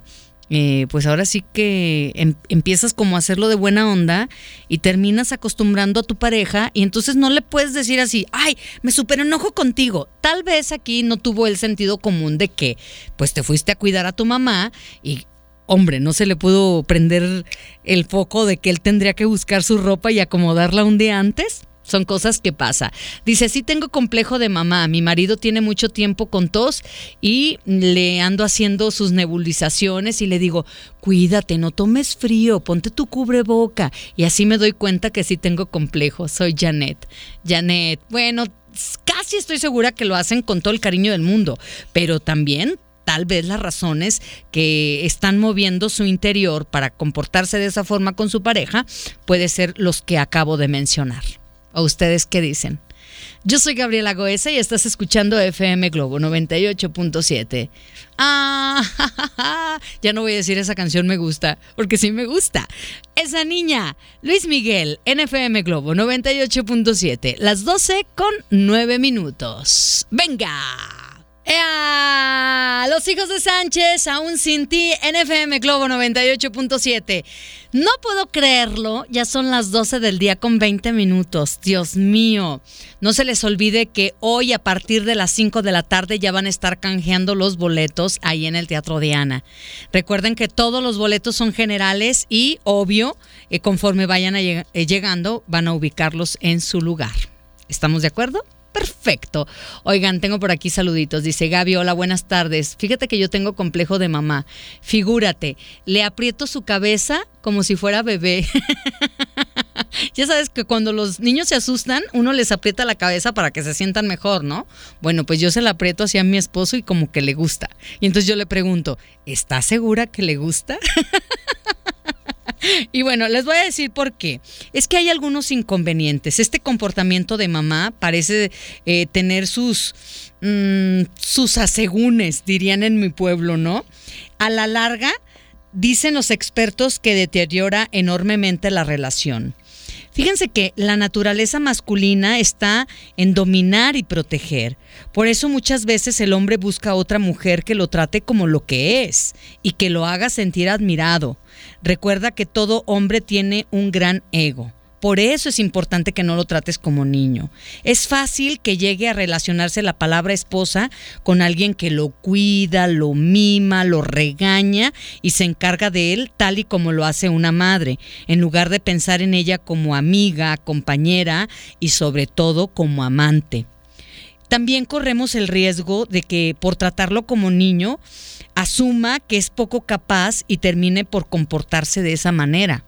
S1: eh, pues ahora sí que em, empiezas como a hacerlo de buena onda y terminas acostumbrando a tu pareja y entonces no le puedes decir así, ay, me super enojo contigo. Tal vez aquí no tuvo el sentido común de que pues te fuiste a cuidar a tu mamá y hombre, no se le pudo prender el foco de que él tendría que buscar su ropa y acomodarla un día antes. Son cosas que pasa. Dice, sí tengo complejo de mamá. Mi marido tiene mucho tiempo con tos y le ando haciendo sus nebulizaciones y le digo, cuídate, no tomes frío, ponte tu cubreboca. Y así me doy cuenta que sí tengo complejo. Soy Janet. Janet, bueno, casi estoy segura que lo hacen con todo el cariño del mundo, pero también tal vez las razones que están moviendo su interior para comportarse de esa forma con su pareja puede ser los que acabo de mencionar. ¿O ustedes qué dicen? Yo soy Gabriela Goesa y estás escuchando FM Globo 98.7. Ah, <laughs> ya no voy a decir esa canción me gusta, porque sí me gusta. Esa niña, Luis Miguel, NFM Globo 98.7, las 12 con 9 minutos. ¡Venga! ¡Ea! Los hijos de Sánchez, aún sin ti, NFM Globo 98.7. No puedo creerlo, ya son las 12 del día con 20 minutos. Dios mío. No se les olvide que hoy a partir de las 5 de la tarde ya van a estar canjeando los boletos ahí en el Teatro Diana. Recuerden que todos los boletos son generales y, obvio, eh, conforme vayan eh, llegando, van a ubicarlos en su lugar. ¿Estamos de acuerdo? Perfecto. Oigan, tengo por aquí saluditos. Dice Gaby, hola, buenas tardes. Fíjate que yo tengo complejo de mamá. Figúrate, le aprieto su cabeza como si fuera bebé. <laughs> ya sabes que cuando los niños se asustan, uno les aprieta la cabeza para que se sientan mejor, ¿no? Bueno, pues yo se la aprieto así a mi esposo y como que le gusta. Y entonces yo le pregunto, ¿está segura que le gusta? <laughs> Y bueno, les voy a decir por qué. Es que hay algunos inconvenientes. Este comportamiento de mamá parece eh, tener sus, mm, sus asegúnes, dirían en mi pueblo, ¿no? A la larga, dicen los expertos que deteriora enormemente la relación. Fíjense que la naturaleza masculina está en dominar y proteger. Por eso muchas veces el hombre busca a otra mujer que lo trate como lo que es y que lo haga sentir admirado. Recuerda que todo hombre tiene un gran ego. Por eso es importante que no lo trates como niño. Es fácil que llegue a relacionarse la palabra esposa con alguien que lo cuida, lo mima, lo regaña y se encarga de él tal y como lo hace una madre, en lugar de pensar en ella como amiga, compañera y sobre todo como amante. También corremos el riesgo de que por tratarlo como niño, asuma que es poco capaz y termine por comportarse de esa manera.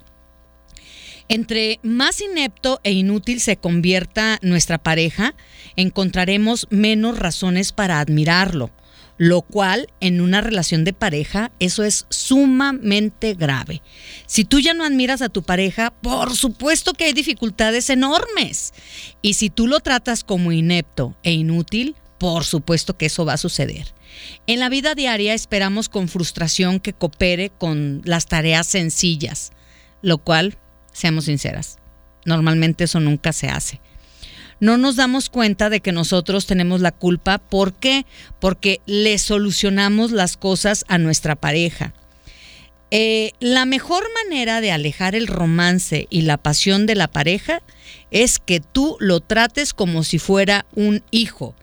S1: Entre más inepto e inútil se convierta nuestra pareja, encontraremos menos razones para admirarlo, lo cual en una relación de pareja eso es sumamente grave. Si tú ya no admiras a tu pareja, por supuesto que hay dificultades enormes. Y si tú lo tratas como inepto e inútil, por supuesto que eso va a suceder. En la vida diaria esperamos con frustración que coopere con las tareas sencillas, lo cual seamos sinceras. Normalmente eso nunca se hace. No nos damos cuenta de que nosotros tenemos la culpa. ¿Por qué? Porque le solucionamos las cosas a nuestra pareja. Eh, la mejor manera de alejar el romance y la pasión de la pareja es que tú lo trates como si fuera un hijo.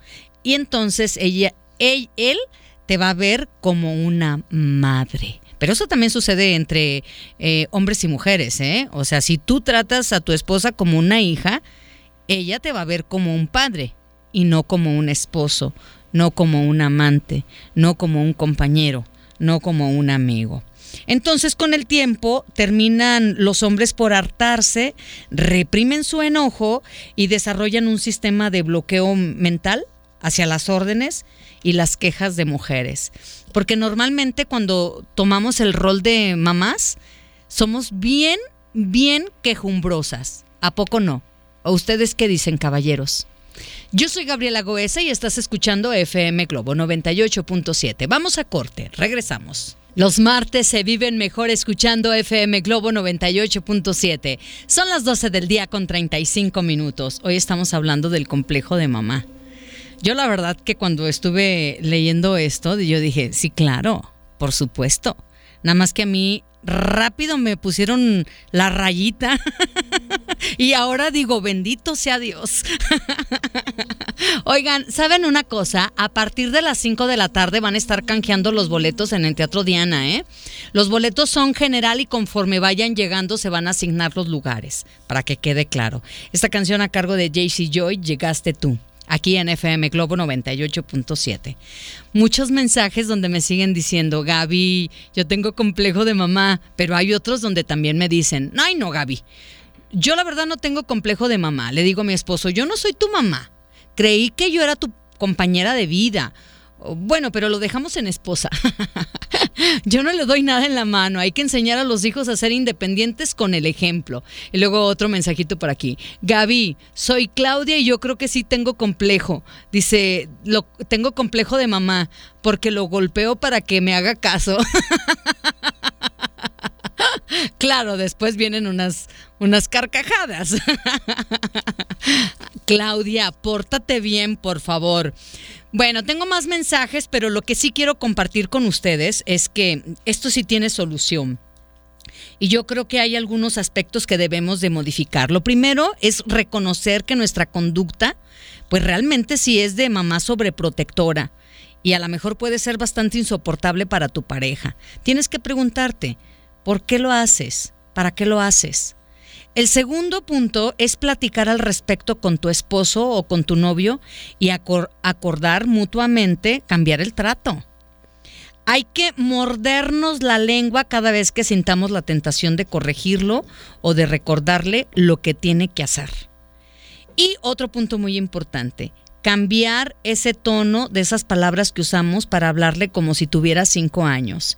S1: Y entonces ella, él, él te va a ver como una madre. Pero eso también sucede entre eh, hombres y mujeres, ¿eh? O sea, si tú tratas a tu esposa como una hija, ella te va a ver como un padre y no como un esposo, no como un amante, no como un compañero, no como un amigo. Entonces con el tiempo terminan los hombres por hartarse, reprimen su enojo y desarrollan un sistema de bloqueo mental hacia las órdenes y las quejas de mujeres. Porque normalmente cuando tomamos el rol de mamás, somos bien, bien quejumbrosas. ¿A poco no? ¿O ustedes qué dicen, caballeros? Yo soy Gabriela Goesa y estás escuchando FM Globo 98.7. Vamos a corte, regresamos. Los martes se viven mejor escuchando FM Globo 98.7. Son las 12 del día con 35 minutos. Hoy estamos hablando del complejo de mamá. Yo la verdad que cuando estuve leyendo esto, yo dije, sí, claro, por supuesto. Nada más que a mí rápido me pusieron la rayita <laughs> y ahora digo, bendito sea Dios. <laughs> Oigan, ¿saben una cosa? A partir de las 5 de la tarde van a estar canjeando los boletos en el Teatro Diana, ¿eh? Los boletos son general y conforme vayan llegando se van a asignar los lugares, para que quede claro. Esta canción a cargo de JC Joy, Llegaste tú aquí en FM Globo 98.7. Muchos mensajes donde me siguen diciendo, Gaby, yo tengo complejo de mamá, pero hay otros donde también me dicen, ay no, Gaby, yo la verdad no tengo complejo de mamá. Le digo a mi esposo, yo no soy tu mamá. Creí que yo era tu compañera de vida bueno, pero lo dejamos en esposa. <laughs> Yo no le doy nada en la mano. Hay que enseñar a los hijos a ser independientes con el ejemplo. Y luego otro mensajito por aquí. Gaby, soy Claudia y yo creo que sí tengo complejo. Dice, lo, tengo complejo de mamá porque lo golpeo para que me haga caso. <laughs> Claro, después vienen unas, unas carcajadas. <laughs> Claudia, pórtate bien, por favor. Bueno, tengo más mensajes, pero lo que sí quiero compartir con ustedes es que esto sí tiene solución. Y yo creo que hay algunos aspectos que debemos de modificar. Lo primero es reconocer que nuestra conducta, pues realmente sí es de mamá sobreprotectora y a lo mejor puede ser bastante insoportable para tu pareja. Tienes que preguntarte, ¿por qué lo haces? ¿Para qué lo haces? El segundo punto es platicar al respecto con tu esposo o con tu novio y acordar mutuamente cambiar el trato. Hay que mordernos la lengua cada vez que sintamos la tentación de corregirlo o de recordarle lo que tiene que hacer. Y otro punto muy importante, cambiar ese tono de esas palabras que usamos para hablarle como si tuviera cinco años.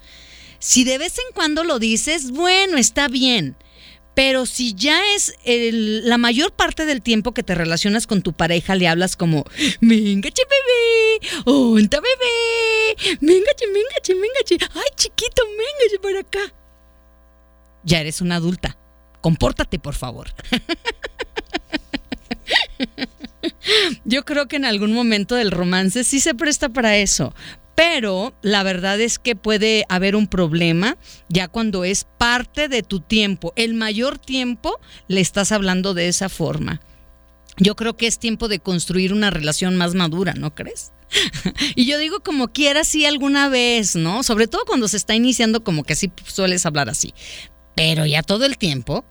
S1: Si de vez en cuando lo dices, bueno, está bien, pero si ya es la mayor parte del tiempo que te relacionas con tu pareja, le hablas como, venga, che, bebé, onta, bebé, venga, che, venga, che, venga, che, ay, chiquito, venga, che, acá. Ya eres una adulta. Compórtate, por favor. <laughs> Yo creo que en algún momento del romance sí se presta para eso, pero la verdad es que puede haber un problema ya cuando es parte de tu tiempo. El mayor tiempo le estás hablando de esa forma. Yo creo que es tiempo de construir una relación más madura, ¿no crees? <laughs> y yo digo como quieras sí alguna vez, ¿no? Sobre todo cuando se está iniciando como que sí sueles hablar así. Pero ya todo el tiempo,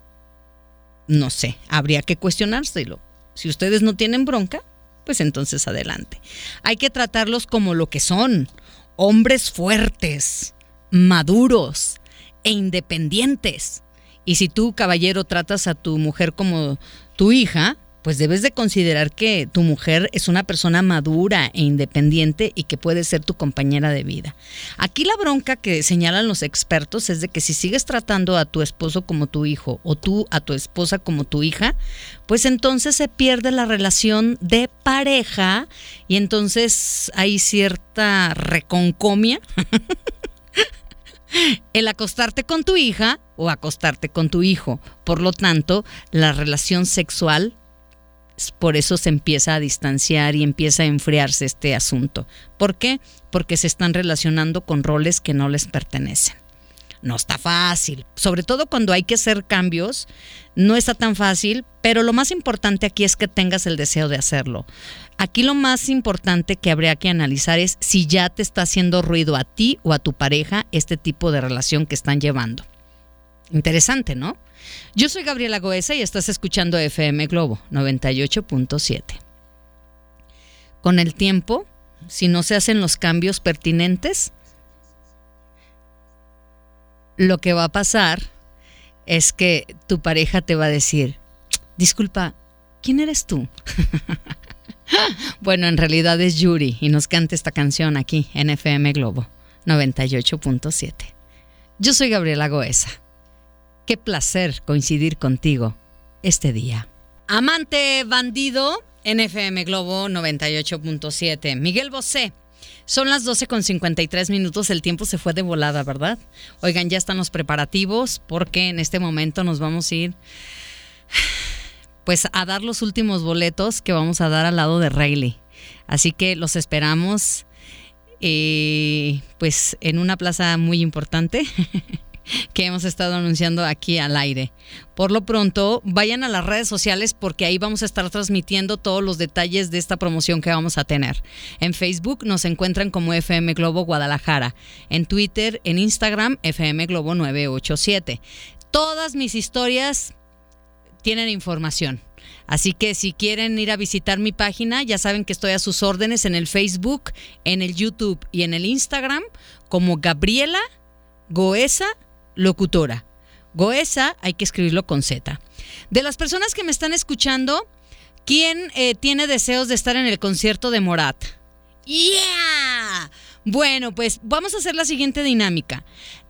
S1: no sé, habría que cuestionárselo. Si ustedes no tienen bronca, pues entonces adelante. Hay que tratarlos como lo que son, hombres fuertes, maduros e independientes. Y si tú, caballero, tratas a tu mujer como tu hija, pues debes de considerar que tu mujer es una persona madura e independiente y que puede ser tu compañera de vida. Aquí la bronca que señalan los expertos es de que si sigues tratando a tu esposo como tu hijo o tú a tu esposa como tu hija, pues entonces se pierde la relación de pareja y entonces hay cierta reconcomia. <laughs> el acostarte con tu hija o acostarte con tu hijo. Por lo tanto, la relación sexual por eso se empieza a distanciar y empieza a enfriarse este asunto. ¿Por qué? Porque se están relacionando con roles que no les pertenecen. No está fácil, sobre todo cuando hay que hacer cambios, no está tan fácil, pero lo más importante aquí es que tengas el deseo de hacerlo. Aquí lo más importante que habría que analizar es si ya te está haciendo ruido a ti o a tu pareja este tipo de relación que están llevando. Interesante, ¿no? Yo soy Gabriela Goesa y estás escuchando FM Globo 98.7. Con el tiempo, si no se hacen los cambios pertinentes, lo que va a pasar es que tu pareja te va a decir, disculpa, ¿quién eres tú? <laughs> bueno, en realidad es Yuri y nos canta esta canción aquí en FM Globo 98.7. Yo soy Gabriela Goesa. Qué placer coincidir contigo este día. Amante bandido, NFM Globo 98.7. Miguel Bosé. Son las 12 con 53 minutos, el tiempo se fue de volada, ¿verdad? Oigan, ya están los preparativos porque en este momento nos vamos a ir pues a dar los últimos boletos que vamos a dar al lado de Rayleigh. Así que los esperamos eh, pues en una plaza muy importante. <laughs> que hemos estado anunciando aquí al aire. Por lo pronto, vayan a las redes sociales porque ahí vamos a estar transmitiendo todos los detalles de esta promoción que vamos a tener. En Facebook nos encuentran como FM Globo Guadalajara, en Twitter, en Instagram, FM Globo 987. Todas mis historias tienen información. Así que si quieren ir a visitar mi página, ya saben que estoy a sus órdenes en el Facebook, en el YouTube y en el Instagram como Gabriela Goesa locutora. Goesa hay que escribirlo con Z. De las personas que me están escuchando, ¿quién eh, tiene deseos de estar en el concierto de Morat? ¡Yeah! Bueno, pues vamos a hacer la siguiente dinámica.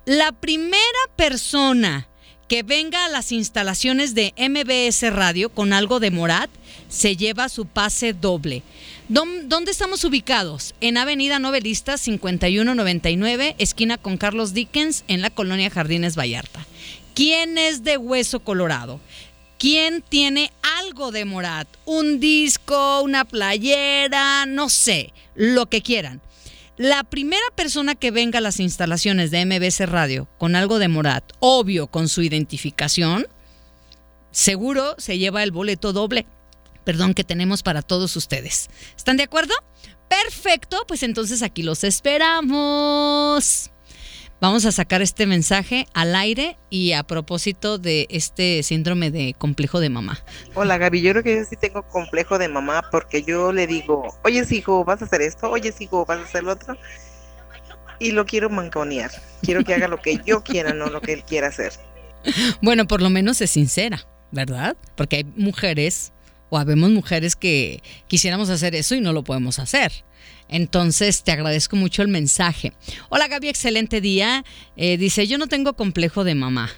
S1: La primera persona que venga a las instalaciones de MBS Radio con algo de Morat se lleva su pase doble. ¿Dónde estamos ubicados? En Avenida Novelista 5199, esquina con Carlos Dickens, en la colonia Jardines Vallarta. ¿Quién es de Hueso Colorado? ¿Quién tiene algo de Morat? Un disco, una playera, no sé, lo que quieran. La primera persona que venga a las instalaciones de MBC Radio con algo de Morat, obvio con su identificación, seguro se lleva el boleto doble perdón, que tenemos para todos ustedes. ¿Están de acuerdo? Perfecto, pues entonces aquí los esperamos. Vamos a sacar este mensaje al aire y a propósito de este síndrome de complejo de mamá.
S3: Hola Gaby, yo creo que yo sí tengo complejo de mamá porque yo le digo, oye hijo, vas a hacer esto, oye hijo, vas a hacer lo otro. Y lo quiero manconear. Quiero que haga lo que yo quiera, no lo que él quiera hacer.
S1: Bueno, por lo menos es sincera, ¿verdad? Porque hay mujeres o habemos mujeres que quisiéramos hacer eso y no lo podemos hacer. Entonces, te agradezco mucho el mensaje. Hola Gaby, excelente día. Eh, dice, yo no tengo complejo de mamá.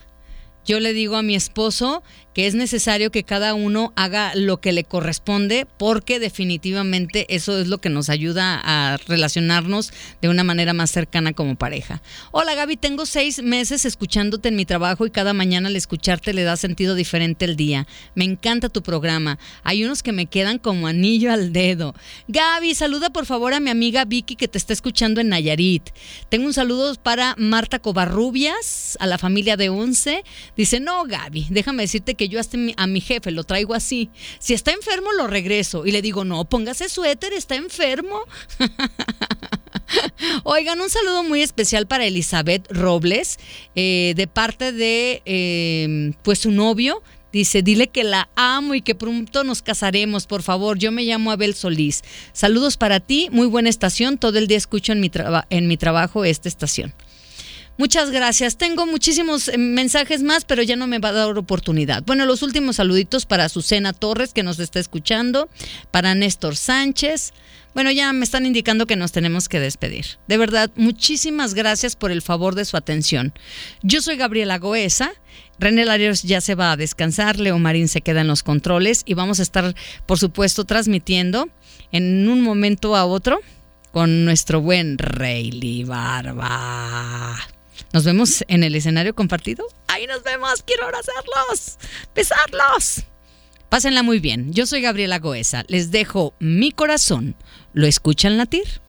S1: Yo le digo a mi esposo que es necesario que cada uno haga lo que le corresponde porque definitivamente eso es lo que nos ayuda a relacionarnos de una manera más cercana como pareja. Hola Gaby, tengo seis meses escuchándote en mi trabajo y cada mañana al escucharte le da sentido diferente el día. Me encanta tu programa. Hay unos que me quedan como anillo al dedo. Gaby, saluda por favor a mi amiga Vicky que te está escuchando en Nayarit. Tengo un saludo para Marta Covarrubias, a la familia de Once. Dice, no Gaby, déjame decirte que yo a mi jefe lo traigo así. Si está enfermo, lo regreso. Y le digo, no, póngase suéter, está enfermo. <laughs> Oigan, un saludo muy especial para Elizabeth Robles, eh, de parte de eh, pues su novio. Dice, dile que la amo y que pronto nos casaremos, por favor. Yo me llamo Abel Solís. Saludos para ti, muy buena estación. Todo el día escucho en mi, en mi trabajo esta estación. Muchas gracias. Tengo muchísimos eh, mensajes más, pero ya no me va a dar oportunidad. Bueno, los últimos saluditos para Susana Torres, que nos está escuchando, para Néstor Sánchez. Bueno, ya me están indicando que nos tenemos que despedir. De verdad, muchísimas gracias por el favor de su atención. Yo soy Gabriela Goesa. René Larios ya se va a descansar, Leo Marín se queda en los controles y vamos a estar, por supuesto, transmitiendo en un momento a otro con nuestro buen Rayleigh Barba. Nos vemos en el escenario compartido. Ahí nos vemos. Quiero abrazarlos, besarlos. Pásenla muy bien. Yo soy Gabriela Goesa. Les dejo mi corazón. ¿Lo escuchan latir?